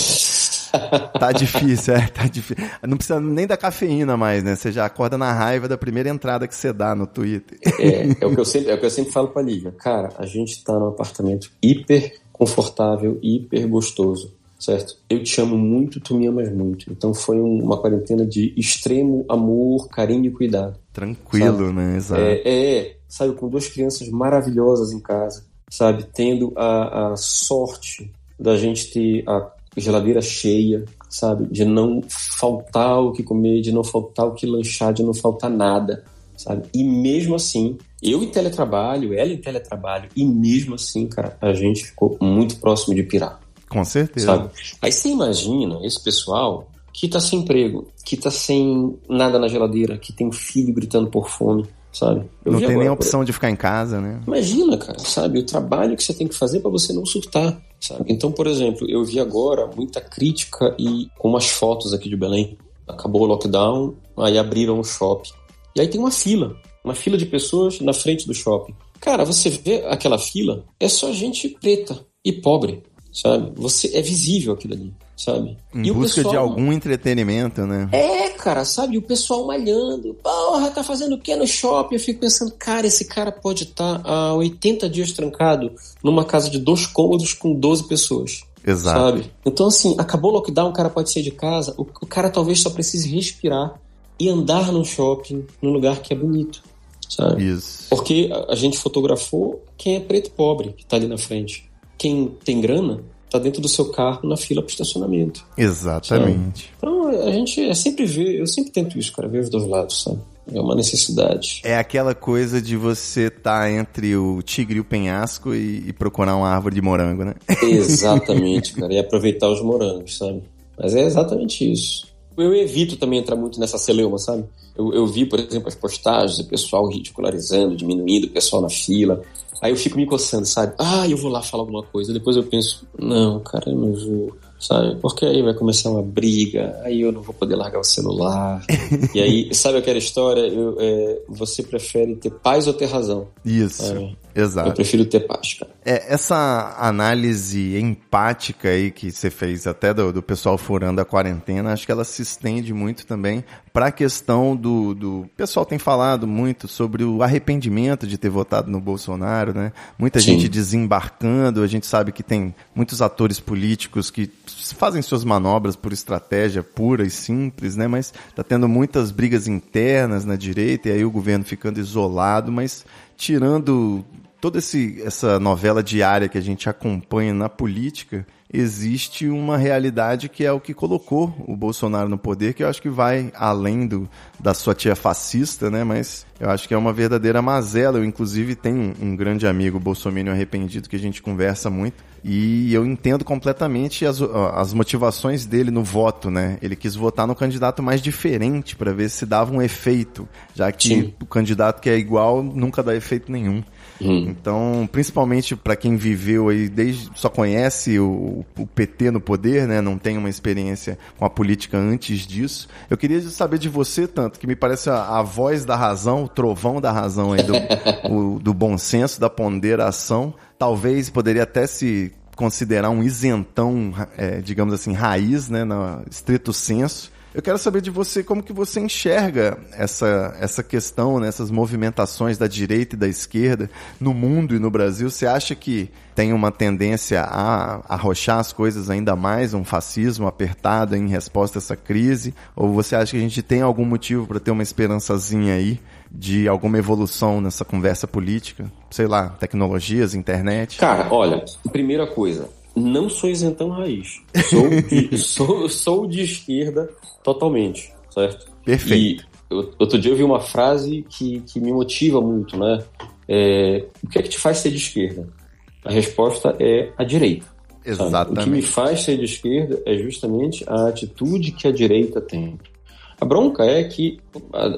tá difícil, é, tá difícil. Não precisa nem da cafeína mais, né? Você já acorda na raiva da primeira entrada que você dá no Twitter. É, é o que eu sempre, é o que eu sempre falo pra Lívia. Cara, a gente tá num apartamento hiper confortável, hiper gostoso certo? Eu te amo muito, tu me amas muito. Então foi uma quarentena de extremo amor, carinho e cuidado. Tranquilo, sabe? né? Exato. É, é, sabe, com duas crianças maravilhosas em casa, sabe? Tendo a, a sorte da gente ter a geladeira cheia, sabe? De não faltar o que comer, de não faltar o que lanchar, de não faltar nada, sabe? E mesmo assim, eu em teletrabalho, ela em teletrabalho, e mesmo assim, cara, a gente ficou muito próximo de pirar. Com certeza. Sabe? Aí você imagina esse pessoal que tá sem emprego, que tá sem nada na geladeira, que tem filho gritando por fome, sabe? Eu não tem agora, nem opção de ficar em casa, né? Imagina, cara, sabe? O trabalho que você tem que fazer para você não surtar, sabe? Então, por exemplo, eu vi agora muita crítica e com umas fotos aqui de Belém. Acabou o lockdown, aí abriram o shopping. E aí tem uma fila, uma fila de pessoas na frente do shopping. Cara, você vê aquela fila, é só gente preta e pobre sabe? Você é visível aquilo ali, sabe? Em e busca pessoal, de algum entretenimento, né? É, cara, sabe? O pessoal malhando. Porra, tá fazendo o que no shopping? Eu fico pensando, cara, esse cara pode estar tá há 80 dias trancado numa casa de dois cômodos com 12 pessoas. Exato. Sabe? Então, assim, acabou o lockdown, o cara pode sair de casa, o, o cara talvez só precise respirar e andar no shopping, num lugar que é bonito. Sabe? Isso. Porque a, a gente fotografou quem é preto pobre que tá ali na frente quem tem grana está dentro do seu carro na fila para estacionamento. Exatamente. Sabe? Então a gente é sempre vê, eu sempre tento isso, cara, ver os dois lados, sabe? É uma necessidade. É aquela coisa de você estar tá entre o tigre e o penhasco e, e, procurar uma árvore de morango, né? Exatamente, cara. E aproveitar os morangos, sabe? Mas é exatamente isso. Eu evito também entrar muito nessa celeuma, sabe? Eu, eu vi, por exemplo, as postagens, o pessoal ridicularizando, diminuindo o pessoal na fila. Aí eu fico me coçando, sabe? Ah, eu vou lá falar alguma coisa. Depois eu penso, não, cara, eu não vou sabe? Porque aí vai começar uma briga, aí eu não vou poder largar o celular. e aí, sabe aquela história? Eu, é, você prefere ter paz ou ter razão? Isso. Exato. Eu prefiro ter paz, cara. É, essa análise empática aí que você fez até do, do pessoal furando a quarentena, acho que ela se estende muito também para a questão do, do. O pessoal tem falado muito sobre o arrependimento de ter votado no Bolsonaro, né? Muita Sim. gente desembarcando, a gente sabe que tem muitos atores políticos que fazem suas manobras por estratégia pura e simples, né? Mas tá tendo muitas brigas internas na direita e aí o governo ficando isolado, mas tirando toda esse, essa novela diária que a gente acompanha na política, existe uma realidade que é o que colocou o Bolsonaro no poder, que eu acho que vai além do, da sua tia fascista, né? Mas eu acho que é uma verdadeira mazela. Eu, inclusive, tenho um, grande amigo bolsominion arrependido que a gente conversa muito. E eu entendo completamente as, as motivações dele no voto, né? Ele quis votar no candidato mais diferente para ver se dava um efeito, já que Sim. o candidato que é igual nunca dá efeito nenhum. Hum. Então, principalmente para quem viveu aí, desde só conhece o, o, PT no poder, né? Não tem uma experiência com a política antes disso. Eu queria saber de você, tanto, que me parece a, a voz da razão, o trovão da razão aí, do, o, do bom senso, da ponderação. Talvez poderia até se considerar um isentão, é, digamos assim, raiz, né? No estrito senso eu quero saber de você como que você enxerga essa, essa questão, né, essas movimentações da direita e da esquerda no mundo e no Brasil. Você acha que tem uma tendência a arrochar as coisas ainda mais, um fascismo apertado em resposta a essa crise? Ou você acha que a gente tem algum motivo para ter uma esperançazinha aí de alguma evolução nessa conversa política? Sei lá, tecnologias, internet? Cara, olha, primeira coisa, não sou isentão raiz. Sou de, sou, sou de esquerda totalmente, certo? Perfeito. E outro dia eu vi uma frase que, que me motiva muito, né? É, o que é que te faz ser de esquerda? A resposta é a direita. Exatamente. Sabe? O que me faz ser de esquerda é justamente a atitude que a direita tem. A bronca é que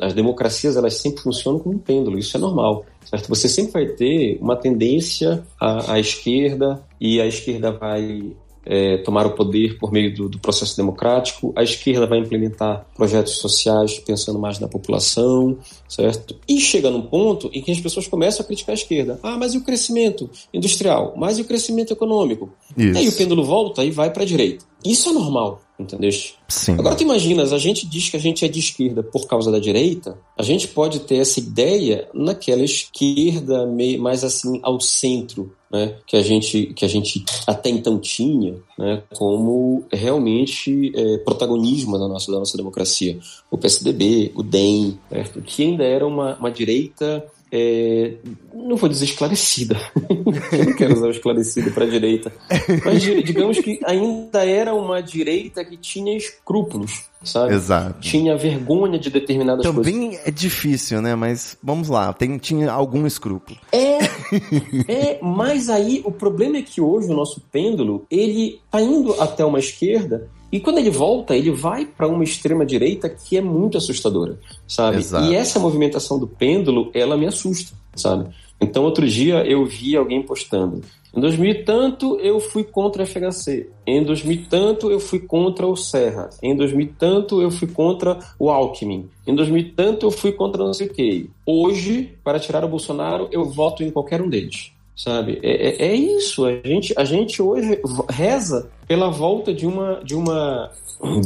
as democracias elas sempre funcionam como um pêndulo, isso é normal, certo? Você sempre vai ter uma tendência à, à esquerda e a esquerda vai é, tomar o poder por meio do, do, processo democrático, a esquerda vai implementar projetos sociais pensando mais na população, certo? E chega num ponto em que as pessoas começam a criticar a esquerda. Ah, mas e o crescimento industrial? Mas e o crescimento econômico? Isso. E aí o pêndulo volta e vai para a direita. Isso é normal, entendeu? Sim. Agora tu imaginas, a gente diz que a gente é de esquerda por causa da direita, a gente pode ter essa ideia naquela esquerda meio mais assim ao centro, né, que a gente que a gente até então tinha, né, como realmente é, protagonismo da nossa da nossa democracia, o PSDB, o DEM, certo? que ainda era uma, uma direita é, não vou dizer esclarecida, não quero usar o esclarecido para a direita, mas digamos que ainda era uma direita que tinha escrúpulos, sabe? Exato. Tinha vergonha de determinadas Também coisas. Também é difícil, né? Mas vamos lá, tem, tinha algum escrúpulo. É, é, mas aí o problema é que hoje o nosso pêndulo, ele tá indo até uma esquerda e quando ele volta, ele vai para uma extrema direita que é muito assustadora, sabe? Exato. E essa movimentação do pêndulo, ela me assusta, sabe? Então, outro dia eu vi alguém postando. Em 2000 e tanto eu fui contra a FHC. Em 2000 e tanto eu fui contra o Serra. Em 2000 e tanto eu fui contra o Alckmin. Em 2000 e tanto eu fui contra não sei o quê. Hoje, para tirar o Bolsonaro, eu voto em qualquer um deles sabe? É, é, é, isso. A gente, a gente hoje reza pela volta de uma, de uma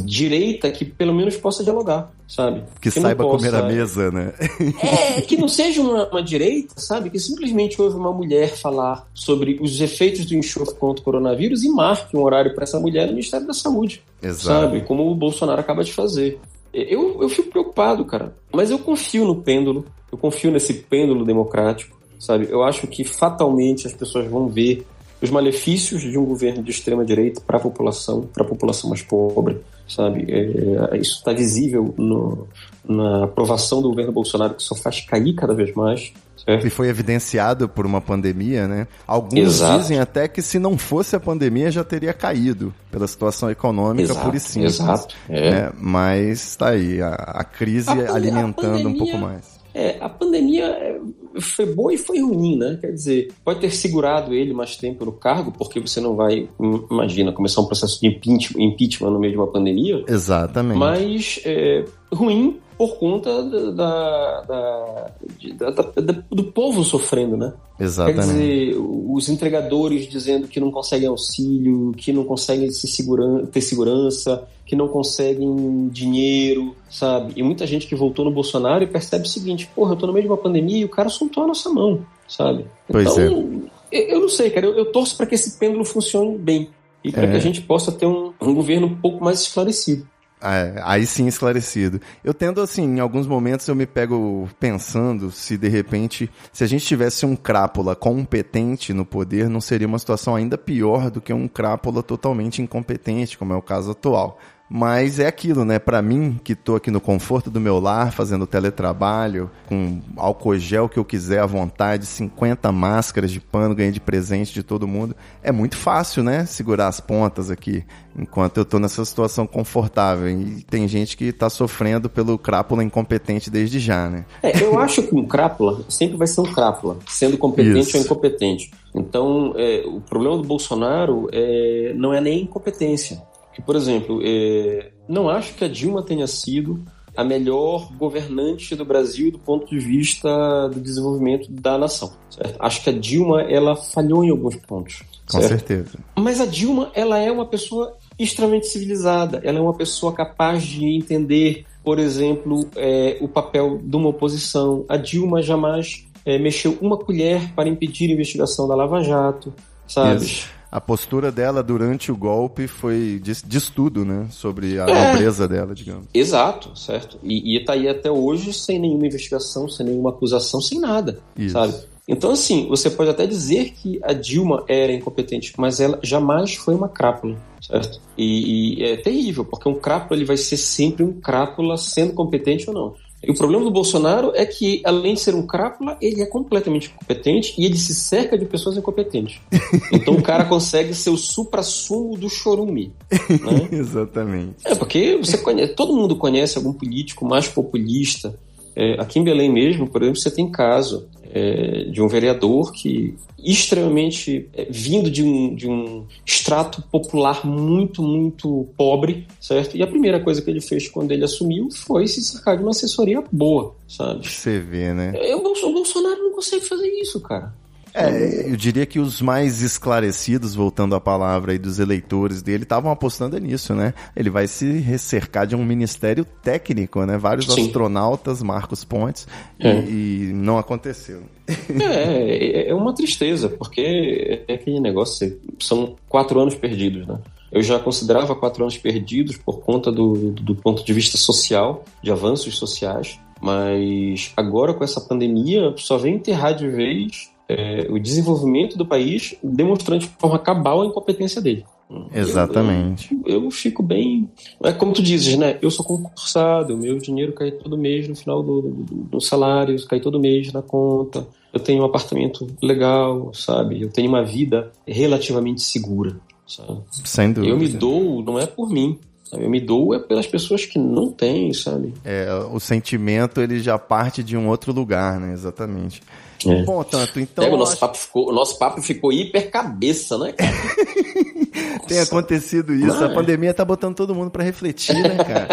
direita que pelo menos possa dialogar, sabe? Que, que saiba possa... comer a mesa, né? É, que não seja uma, uma, direita, sabe? Que simplesmente ouve uma mulher falar sobre os efeitos do enxofre contra o coronavírus e marque um horário para essa mulher no Ministério da Saúde. Exato. Sabe? Como o Bolsonaro acaba de fazer. Eu, eu fico preocupado, cara. Mas eu confio no pêndulo. Eu confio nesse pêndulo democrático sabe? Eu acho que fatalmente as pessoas vão ver os malefícios de um governo de extrema direita para a população, para a população mais pobre, sabe? É, isso está visível no, na aprovação do governo Bolsonaro, que só faz cair cada vez mais. Certo? E foi evidenciado por uma pandemia, né? Alguns Exato. dizem até que se não fosse a pandemia já teria caído pela situação econômica exato, por e simples. Exato. É. Né? Mas está aí, a, a crise a alimentando a pandemia, um pouco mais. É, a pandemia é, foi boa e foi ruim, né? Quer dizer, pode ter segurado ele mais tempo no cargo, porque você não vai, imagina, começar um processo de impeachment no meio de uma pandemia. Exatamente. Mas é, ruim por conta da, da, da, da, do povo sofrendo, né? Exatamente. Quer dizer, os entregadores dizendo que não conseguem auxílio, que não conseguem se segura, ter segurança, que não conseguem dinheiro, sabe? E muita gente que voltou no Bolsonaro e percebe o seguinte: porra, eu tô no meio de uma pandemia e o cara soltou a nossa mão, sabe? Pois então, é. eu não sei, cara, eu, eu torço para que esse pêndulo funcione bem e para é. que a gente possa ter um, um governo um pouco mais esclarecido. É, aí sim esclarecido. Eu tendo assim, em alguns momentos eu me pego pensando se de repente, se a gente tivesse um crápula competente no poder, não seria uma situação ainda pior do que um crápula totalmente incompetente, como é o caso atual. Mas é aquilo, né? Para mim, que tô aqui no conforto do meu lar, fazendo teletrabalho, com álcool gel que eu quiser à vontade, 50 máscaras de pano, ganhei de presente de todo mundo. É muito fácil, né? Segurar as pontas aqui, enquanto eu tô nessa situação confortável. E tem gente que tá sofrendo pelo crápula incompetente desde já, né? É, eu acho que um crápula sempre vai ser um crápula, sendo competente Isso. ou incompetente. Então, é, o problema do Bolsonaro é, não é nem incompetência que, por exemplo, é, não acho que a Dilma tenha sido a melhor governante do Brasil do ponto de vista do desenvolvimento da nação. Certo? Acho que a Dilma ela falhou em alguns pontos. Com certo? certeza. Mas a Dilma ela é uma pessoa extremamente civilizada. Ela é uma pessoa capaz de entender, por exemplo, é, o papel de uma oposição. A Dilma jamais é, mexeu uma colher para impedir a investigação da Lava Jato, sabe? Isso a postura dela durante o golpe foi de, estudo, né? Sobre a é, nobreza dela, digamos. Exato, certo. E, e tá aí até hoje sem nenhuma investigação, sem nenhuma acusação, sem nada, Isso. sabe? Então, assim, você pode até dizer que a Dilma era incompetente, mas ela jamais foi uma crápula, certo? E, e é terrível, porque um crápula ele vai ser sempre um crápula sendo competente ou não. E o problema do Bolsonaro é que, além de ser um crápula, ele é completamente incompetente e ele se cerca de pessoas incompetentes. Então o cara consegue ser o supra-sumo do chorume. Né? Exatamente. É, porque você conhece, todo mundo conhece algum político mais populista. É, aqui em Belém mesmo, por exemplo, você tem caso é, de um vereador que extremamente é, vindo de um, de um extrato popular muito, muito pobre, certo? E a primeira coisa que ele fez quando ele assumiu foi se cercar de uma assessoria boa, sabe? Você vê, né? É, o Bolsonaro não consegue fazer isso, cara. É, eu diria que os mais esclarecidos, voltando à palavra aí dos eleitores dele, estavam apostando nisso, né? Ele vai se cercar de um ministério técnico, né? Vários Sim. astronautas, Marcos Pontes, é. e, e, não aconteceu. É, é uma tristeza, porque é aquele negócio, são quatro anos perdidos, né? Eu já considerava quatro anos perdidos por conta do, do, do ponto de vista social, de avanços sociais, mas agora com essa pandemia só vem enterrar de vez é, o desenvolvimento do país, demonstrando de forma cabal a incompetência dele. Exatamente. Eu, eu, eu, fico bem. É como tu dizes, né? Eu sou concursado, o meu dinheiro cai todo mês no final do, do, do, salário, cai todo mês na conta. Eu tenho um apartamento legal, sabe? Eu tenho uma vida relativamente segura. Sabe? Sem dúvida. Eu me dou, não é por mim. Sabe? Eu me dou é pelas pessoas que não têm, sabe? É, o sentimento ele já parte de um outro lugar, né? Exatamente. É. Bom, tanto, então. o, nosso acho... papo ficou, o nosso papo ficou hiper cabeça, né, cara? Tem acontecido isso. Não, a pandemia tá botando todo mundo para refletir, né, cara?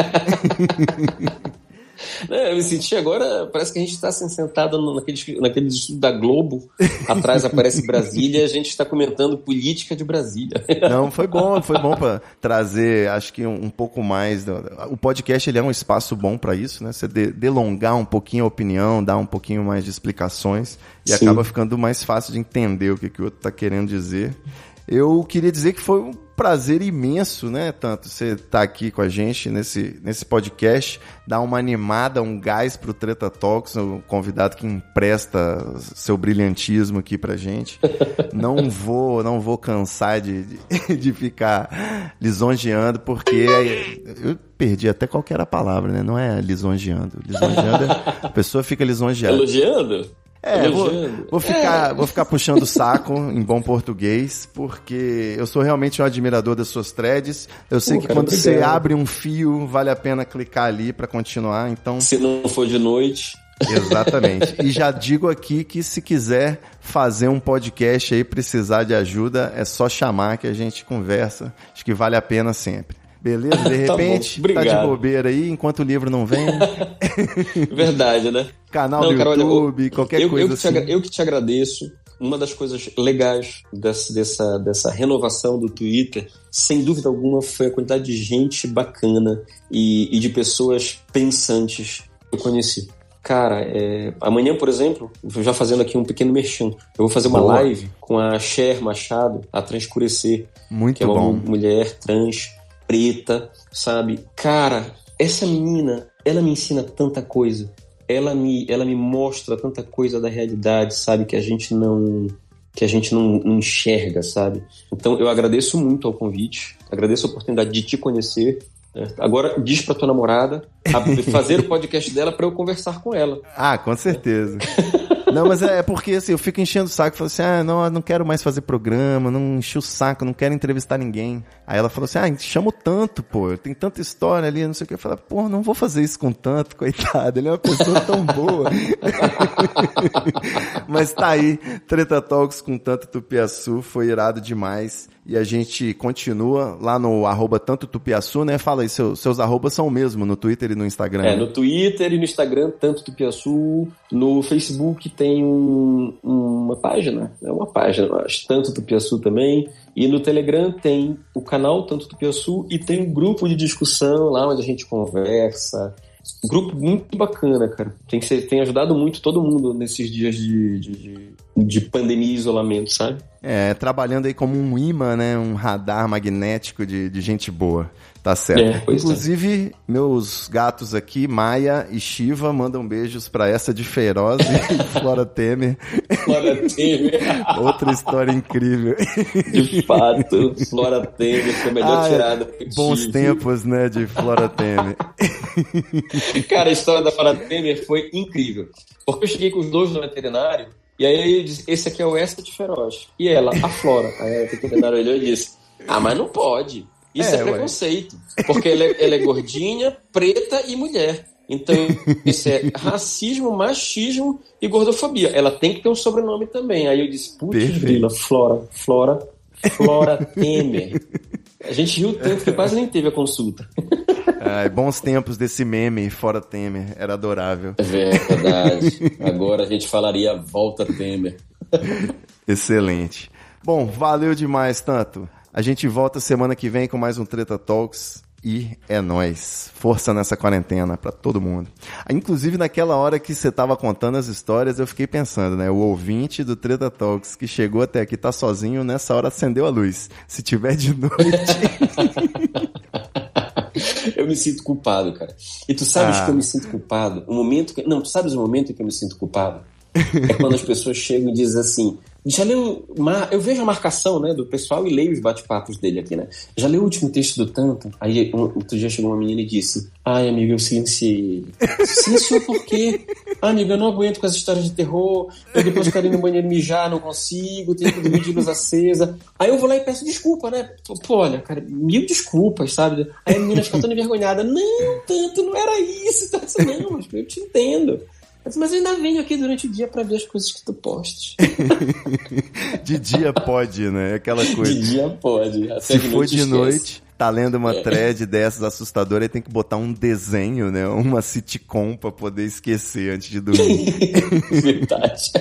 É, eu me senti agora, parece que a gente está assim, sentado naquele, naquele estudo da Globo, atrás aparece Brasília e a gente está comentando política de Brasília. Não, foi bom, foi bom para trazer, acho que um, um, pouco mais. Do, o podcast ele é um espaço bom para isso, né? Você de, delongar um pouquinho a opinião, dar um pouquinho mais de explicações e Sim. acaba ficando mais fácil de entender o que, que o outro está querendo dizer. Eu queria dizer que foi prazer imenso, né? Tanto você tá aqui com a gente nesse, nesse podcast, dar uma animada, um gás pro Treta Talks, o convidado que empresta seu brilhantismo aqui pra gente. Não vou, não vou cansar de, de, de ficar lisonjeando, porque eu perdi até qual era a palavra, né? Não é lisonjeando. Lisonjeando, é, a pessoa fica lisonjeada. Elogiando? É, vou, vou, ficar, é. vou ficar puxando o saco em bom português, porque eu sou realmente um admirador das suas threads. Eu sei Pô, que quando você abre um fio, vale a pena clicar ali para continuar. Então, se não for de noite. Exatamente. e já digo aqui que se quiser fazer um podcast aí, precisar de ajuda, é só chamar que a gente conversa. Acho que vale a pena sempre. Beleza? De tá repente, tá, tá, de bobeira aí, enquanto o livro não vem. Verdade, né? Canal não, do cara, YouTube, eu, qualquer eu, coisa eu assim. Te, eu que te agradeço. Uma das coisas legais dessa, dessa, dessa renovação do Twitter, sem dúvida alguma, foi a quantidade de gente bacana e, e de pessoas pensantes que eu conheci. Cara, é, amanhã, por exemplo, já fazendo aqui um pequeno merchan, eu vou fazer uma Boa. live com a Cher Machado, a Transcurecer. Muito que é uma mulher trans preta, sabe? Cara, essa menina, ela me ensina tanta coisa. Ela me, ela me mostra tanta coisa da realidade, sabe? Que a gente não que a gente não, não enxerga, sabe? Então eu agradeço muito ao convite, agradeço a oportunidade de te conhecer. Né? Agora diz para tua namorada fazer o podcast dela para eu conversar com ela. Ah, com certeza. Não, mas é, é, porque assim, eu fico enchendo o saco, falo assim, ah, não, não quero mais fazer programa, não enchi o saco, não quero entrevistar ninguém. Aí ela falou assim, ah, chamo tanto, pô, tem tanta história ali, não sei o que. Eu falei, pô, não vou fazer isso com tanto, coitado, ele é uma pessoa tão boa. mas tá aí, Treta Talks com tanto Tupiaçu, foi irado demais. E a gente continua lá no arroba tanto Tupiaçu, né? Fala aí, seu, seus arrobas são o mesmo no Twitter e no Instagram. É, no Twitter e no Instagram, tanto Tupiaçu. No Facebook tem um, uma página, é uma página, acho, tanto Tupiaçu também. E no Telegram tem o canal Tanto Tupiaçu e tem um grupo de discussão lá onde a gente conversa. Grupo muito bacana, cara. Tem, tem ajudado muito todo mundo nesses dias de, de, de pandemia e isolamento, sabe? É, trabalhando aí como um imã, né? Um radar magnético de, de gente boa. Tá certo. É, Inclusive, é. meus gatos aqui, Maia e Shiva, mandam beijos para essa de Feroz e Flora Temer. Flora Temer. Outra história incrível. De fato, Flora Temer foi a melhor ah, tirada que Bons tempos, né, de Flora Temer. Cara, a história da Flora Temer foi incrível. Porque eu cheguei com os dois no veterinário e aí ele disse, esse aqui é o Essa de Feroz. E ela, a Flora. Aí o veterinário olhou e disse, ah, mas não pode. Isso é, é preconceito. Ué. Porque ela é, ela é gordinha, preta e mulher. Então, isso é racismo, machismo e gordofobia. Ela tem que ter um sobrenome também. Aí eu disse, putz, Vila, Flora, Flora, Flora Temer. A gente riu tanto que quase nem teve a consulta. Ai, bons tempos desse meme fora Temer, era adorável. É verdade. Agora a gente falaria volta Temer. Excelente. Bom, valeu demais, tanto. A gente volta semana que vem com mais um Treta Talks. E é nós. Força nessa quarentena para todo mundo. Inclusive, naquela hora que você tava contando as histórias, eu fiquei pensando, né? O ouvinte do Treta Talks que chegou até aqui tá sozinho, nessa hora acendeu a luz. Se tiver de noite. eu me sinto culpado, cara. E tu sabes ah. que eu me sinto culpado? O momento que. Não, tu sabes o momento em que eu me sinto culpado? É quando as pessoas chegam e dizem assim: já leu. Eu vejo a marcação né, do pessoal e leio os bate-papos dele aqui, né? Já leu o último texto do Tanto? Aí um, outro dia chegou uma menina e disse: Ai, amigo, eu silenciei. Silenciou por quê? Ah, amigo, eu não aguento com as histórias de terror. Eu depois quero ir no banheiro mijar, não consigo, tenho que dormir de luz acesa. Aí eu vou lá e peço desculpa, né? Pô, olha, cara, mil desculpas, sabe? Aí a menina fica toda envergonhada. Não, tanto, não era isso. Não, mas eu te entendo. Mas eu ainda venho aqui durante o dia para ver as coisas que tu postes. de dia pode, né? Aquela coisa. De dia pode. Se for de esquece. noite, tá lendo uma é. thread dessas assustadoras, aí tem que botar um desenho, né? Uma sitcom pra poder esquecer antes de dormir. Verdade.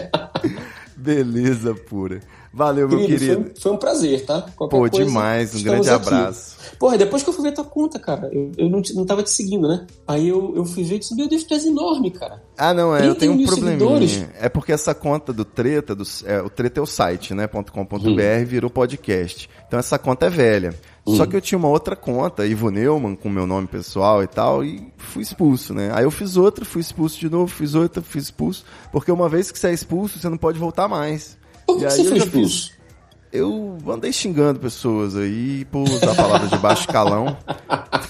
Beleza pura. Valeu, meu Querido, querido. Foi, foi um prazer, tá? Qualquer Pô, coisa, demais, um grande aqui. abraço. Porra, depois que eu fui ver tua conta, cara, eu, eu não, não tava te seguindo, né? Aí eu, eu fui ver e disse, meu Deus, tu és enorme, cara. Ah, não, é, eu 31 tenho um probleminha. seguidores. É porque essa conta do Treta, do, é, o Treta é o site, né? .com.br Hum. virou podcast. Então essa conta é velha. Só que eu tinha uma outra conta, Ivo Neumann, com meu nome pessoal e tal, e fui expulso, né? Aí eu fiz outra, fui expulso de novo, fiz outra, fui expulso. Porque uma vez que você é expulso, você não pode voltar mais. Por que E aí você foi expulso? Eu andei xingando pessoas aí por usar palavras de baixo calão.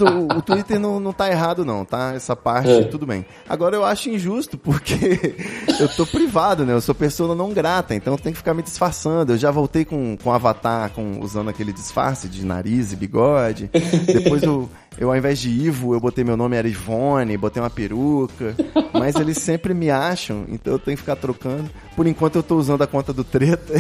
O, o Twitter não, não tá errado, não, tá? Essa parte, É. tudo bem. Agora eu acho injusto, porque eu tô privado, né? Eu sou pessoa não grata, então eu tenho que ficar me disfarçando. Eu já voltei com, com avatar, com, usando aquele disfarce de nariz e bigode. Depois eu, eu, ao invés de Ivo, eu botei meu nome era Ivone, botei uma peruca. Mas eles sempre me acham, então eu tenho que ficar trocando. Por enquanto eu tô usando a conta do Treta,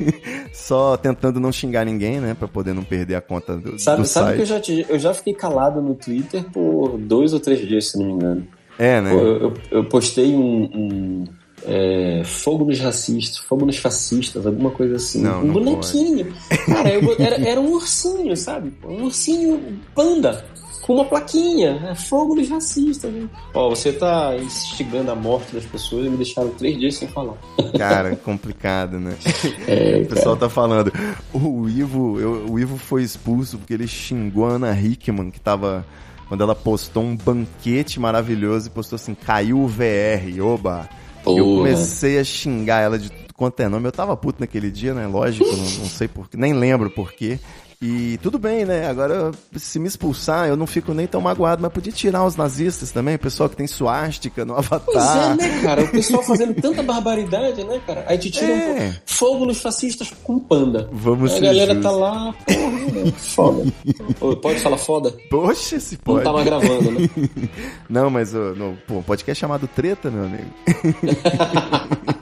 só tentando não xingar ninguém, né? Pra poder não perder a conta do, Sabe, do sabe site. que eu já, te- eu já fiquei calado no Twitter por dois ou três dias, se não me engano. É, né? Eu, eu- eu postei um, um, é, fogo nos racistas, fogo nos fascistas, alguma coisa assim. Não, um não bonequinho. Cara, eu era, era um ursinho, sabe? Um ursinho panda. Com uma plaquinha, é, fogo nos racistas. né? Ó, você tá instigando a morte das pessoas e me deixaram três dias sem falar. Cara, complicado, né? É, o pessoal tá falando. O Ivo, eu- o Ivo foi expulso porque ele xingou a Ana Hickman, que tava. Quando ela postou um banquete maravilhoso e postou assim, caiu o VR, oba. Eu Porra. comecei a xingar ela de tudo quanto é nome. Eu tava puto naquele dia, né? Lógico, não, não sei porquê, nem lembro porquê. E tudo bem, né? Agora, se me expulsar, eu não fico nem tão magoado, mas podia tirar os nazistas também, o pessoal que tem suástica no avatar. Pois é, né, cara? O pessoal fazendo tanta barbaridade, né, cara? Aí te tira É. um fogo nos fascistas com panda. Vamos Aí a galera justos. tá lá, porra, né? foda. Pô, Pode falar foda? Poxa, se Não pode. tá gravando, né? Não, mas ô, no, pô, um podcast chamado Treta, meu amigo.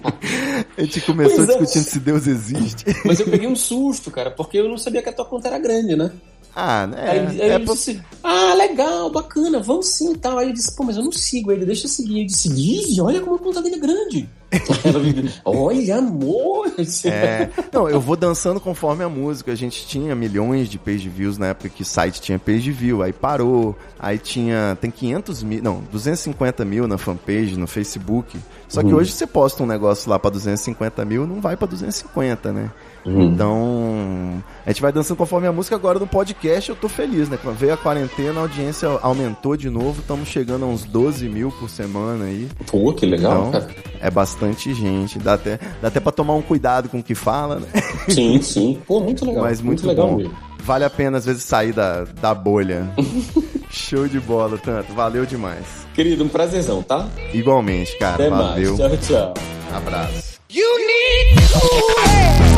a gente começou Pois é. discutindo se Deus existe. Mas eu peguei um susto, cara, porque eu não sabia que a tua conta era grande, né? Ah, né? Aí, aí é ele pra- disse, ah, legal, bacana, vamos sim e tal. Aí ele disse, pô, mas eu não sigo ele, deixa eu seguir. Ele disse, Dive, olha como a conta dele é grande. Olha, amor. É, não, eu vou dançando conforme a música. A gente tinha milhões de page views na época que o site tinha page view, aí parou. Aí tinha, tem 500 mil, não, 250 mil na fanpage, no Facebook. Só que hoje você posta um negócio lá pra 250 mil, não vai pra 250, né? Então, a gente vai dançando conforme a música. Agora no podcast eu tô feliz, né? Quando veio a quarentena, a audiência aumentou de novo. Estamos chegando a uns 12 mil por semana aí. Pô, que legal, Então, cara. é bastante gente. Dá até, dá até pra tomar um cuidado com o que fala, né? Sim, sim. Pô, muito legal. Mas muito, legal bom. mesmo. Vale a pena, às vezes, sair da, da bolha. Show de bola, tanto. Valeu demais. Querido, um prazerzão, tá? Igualmente, cara. Até Valeu. mais. Tchau, tchau. Abraço. You need baby.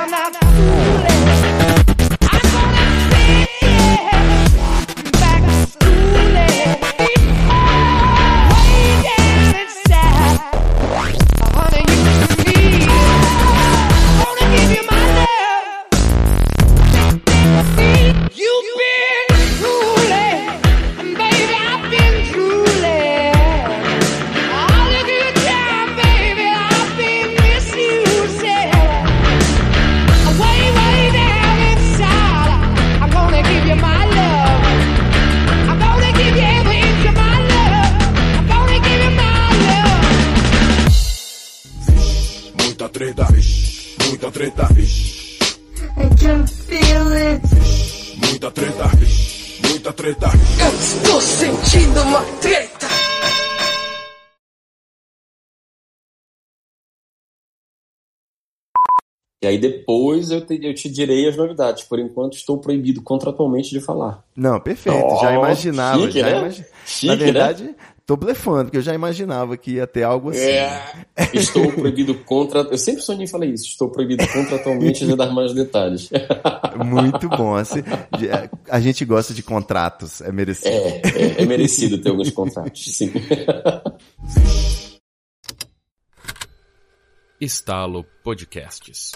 I'm aí depois eu te, eu te direi as novidades. Por enquanto estou proibido contratualmente de falar. Não, perfeito. Oh, já imaginava. chique, já né? imagi- Chique, Na né? verdade, tô blefando, porque eu já imaginava que ia ter algo assim. É. Estou proibido contra. Eu sempre sonhei em falar isso. Estou proibido contratualmente de dar mais detalhes. Muito bom. Assim, de- a gente gosta de contratos, é merecido. É, é, é merecido ter alguns contratos, sim. Estalo Podcasts.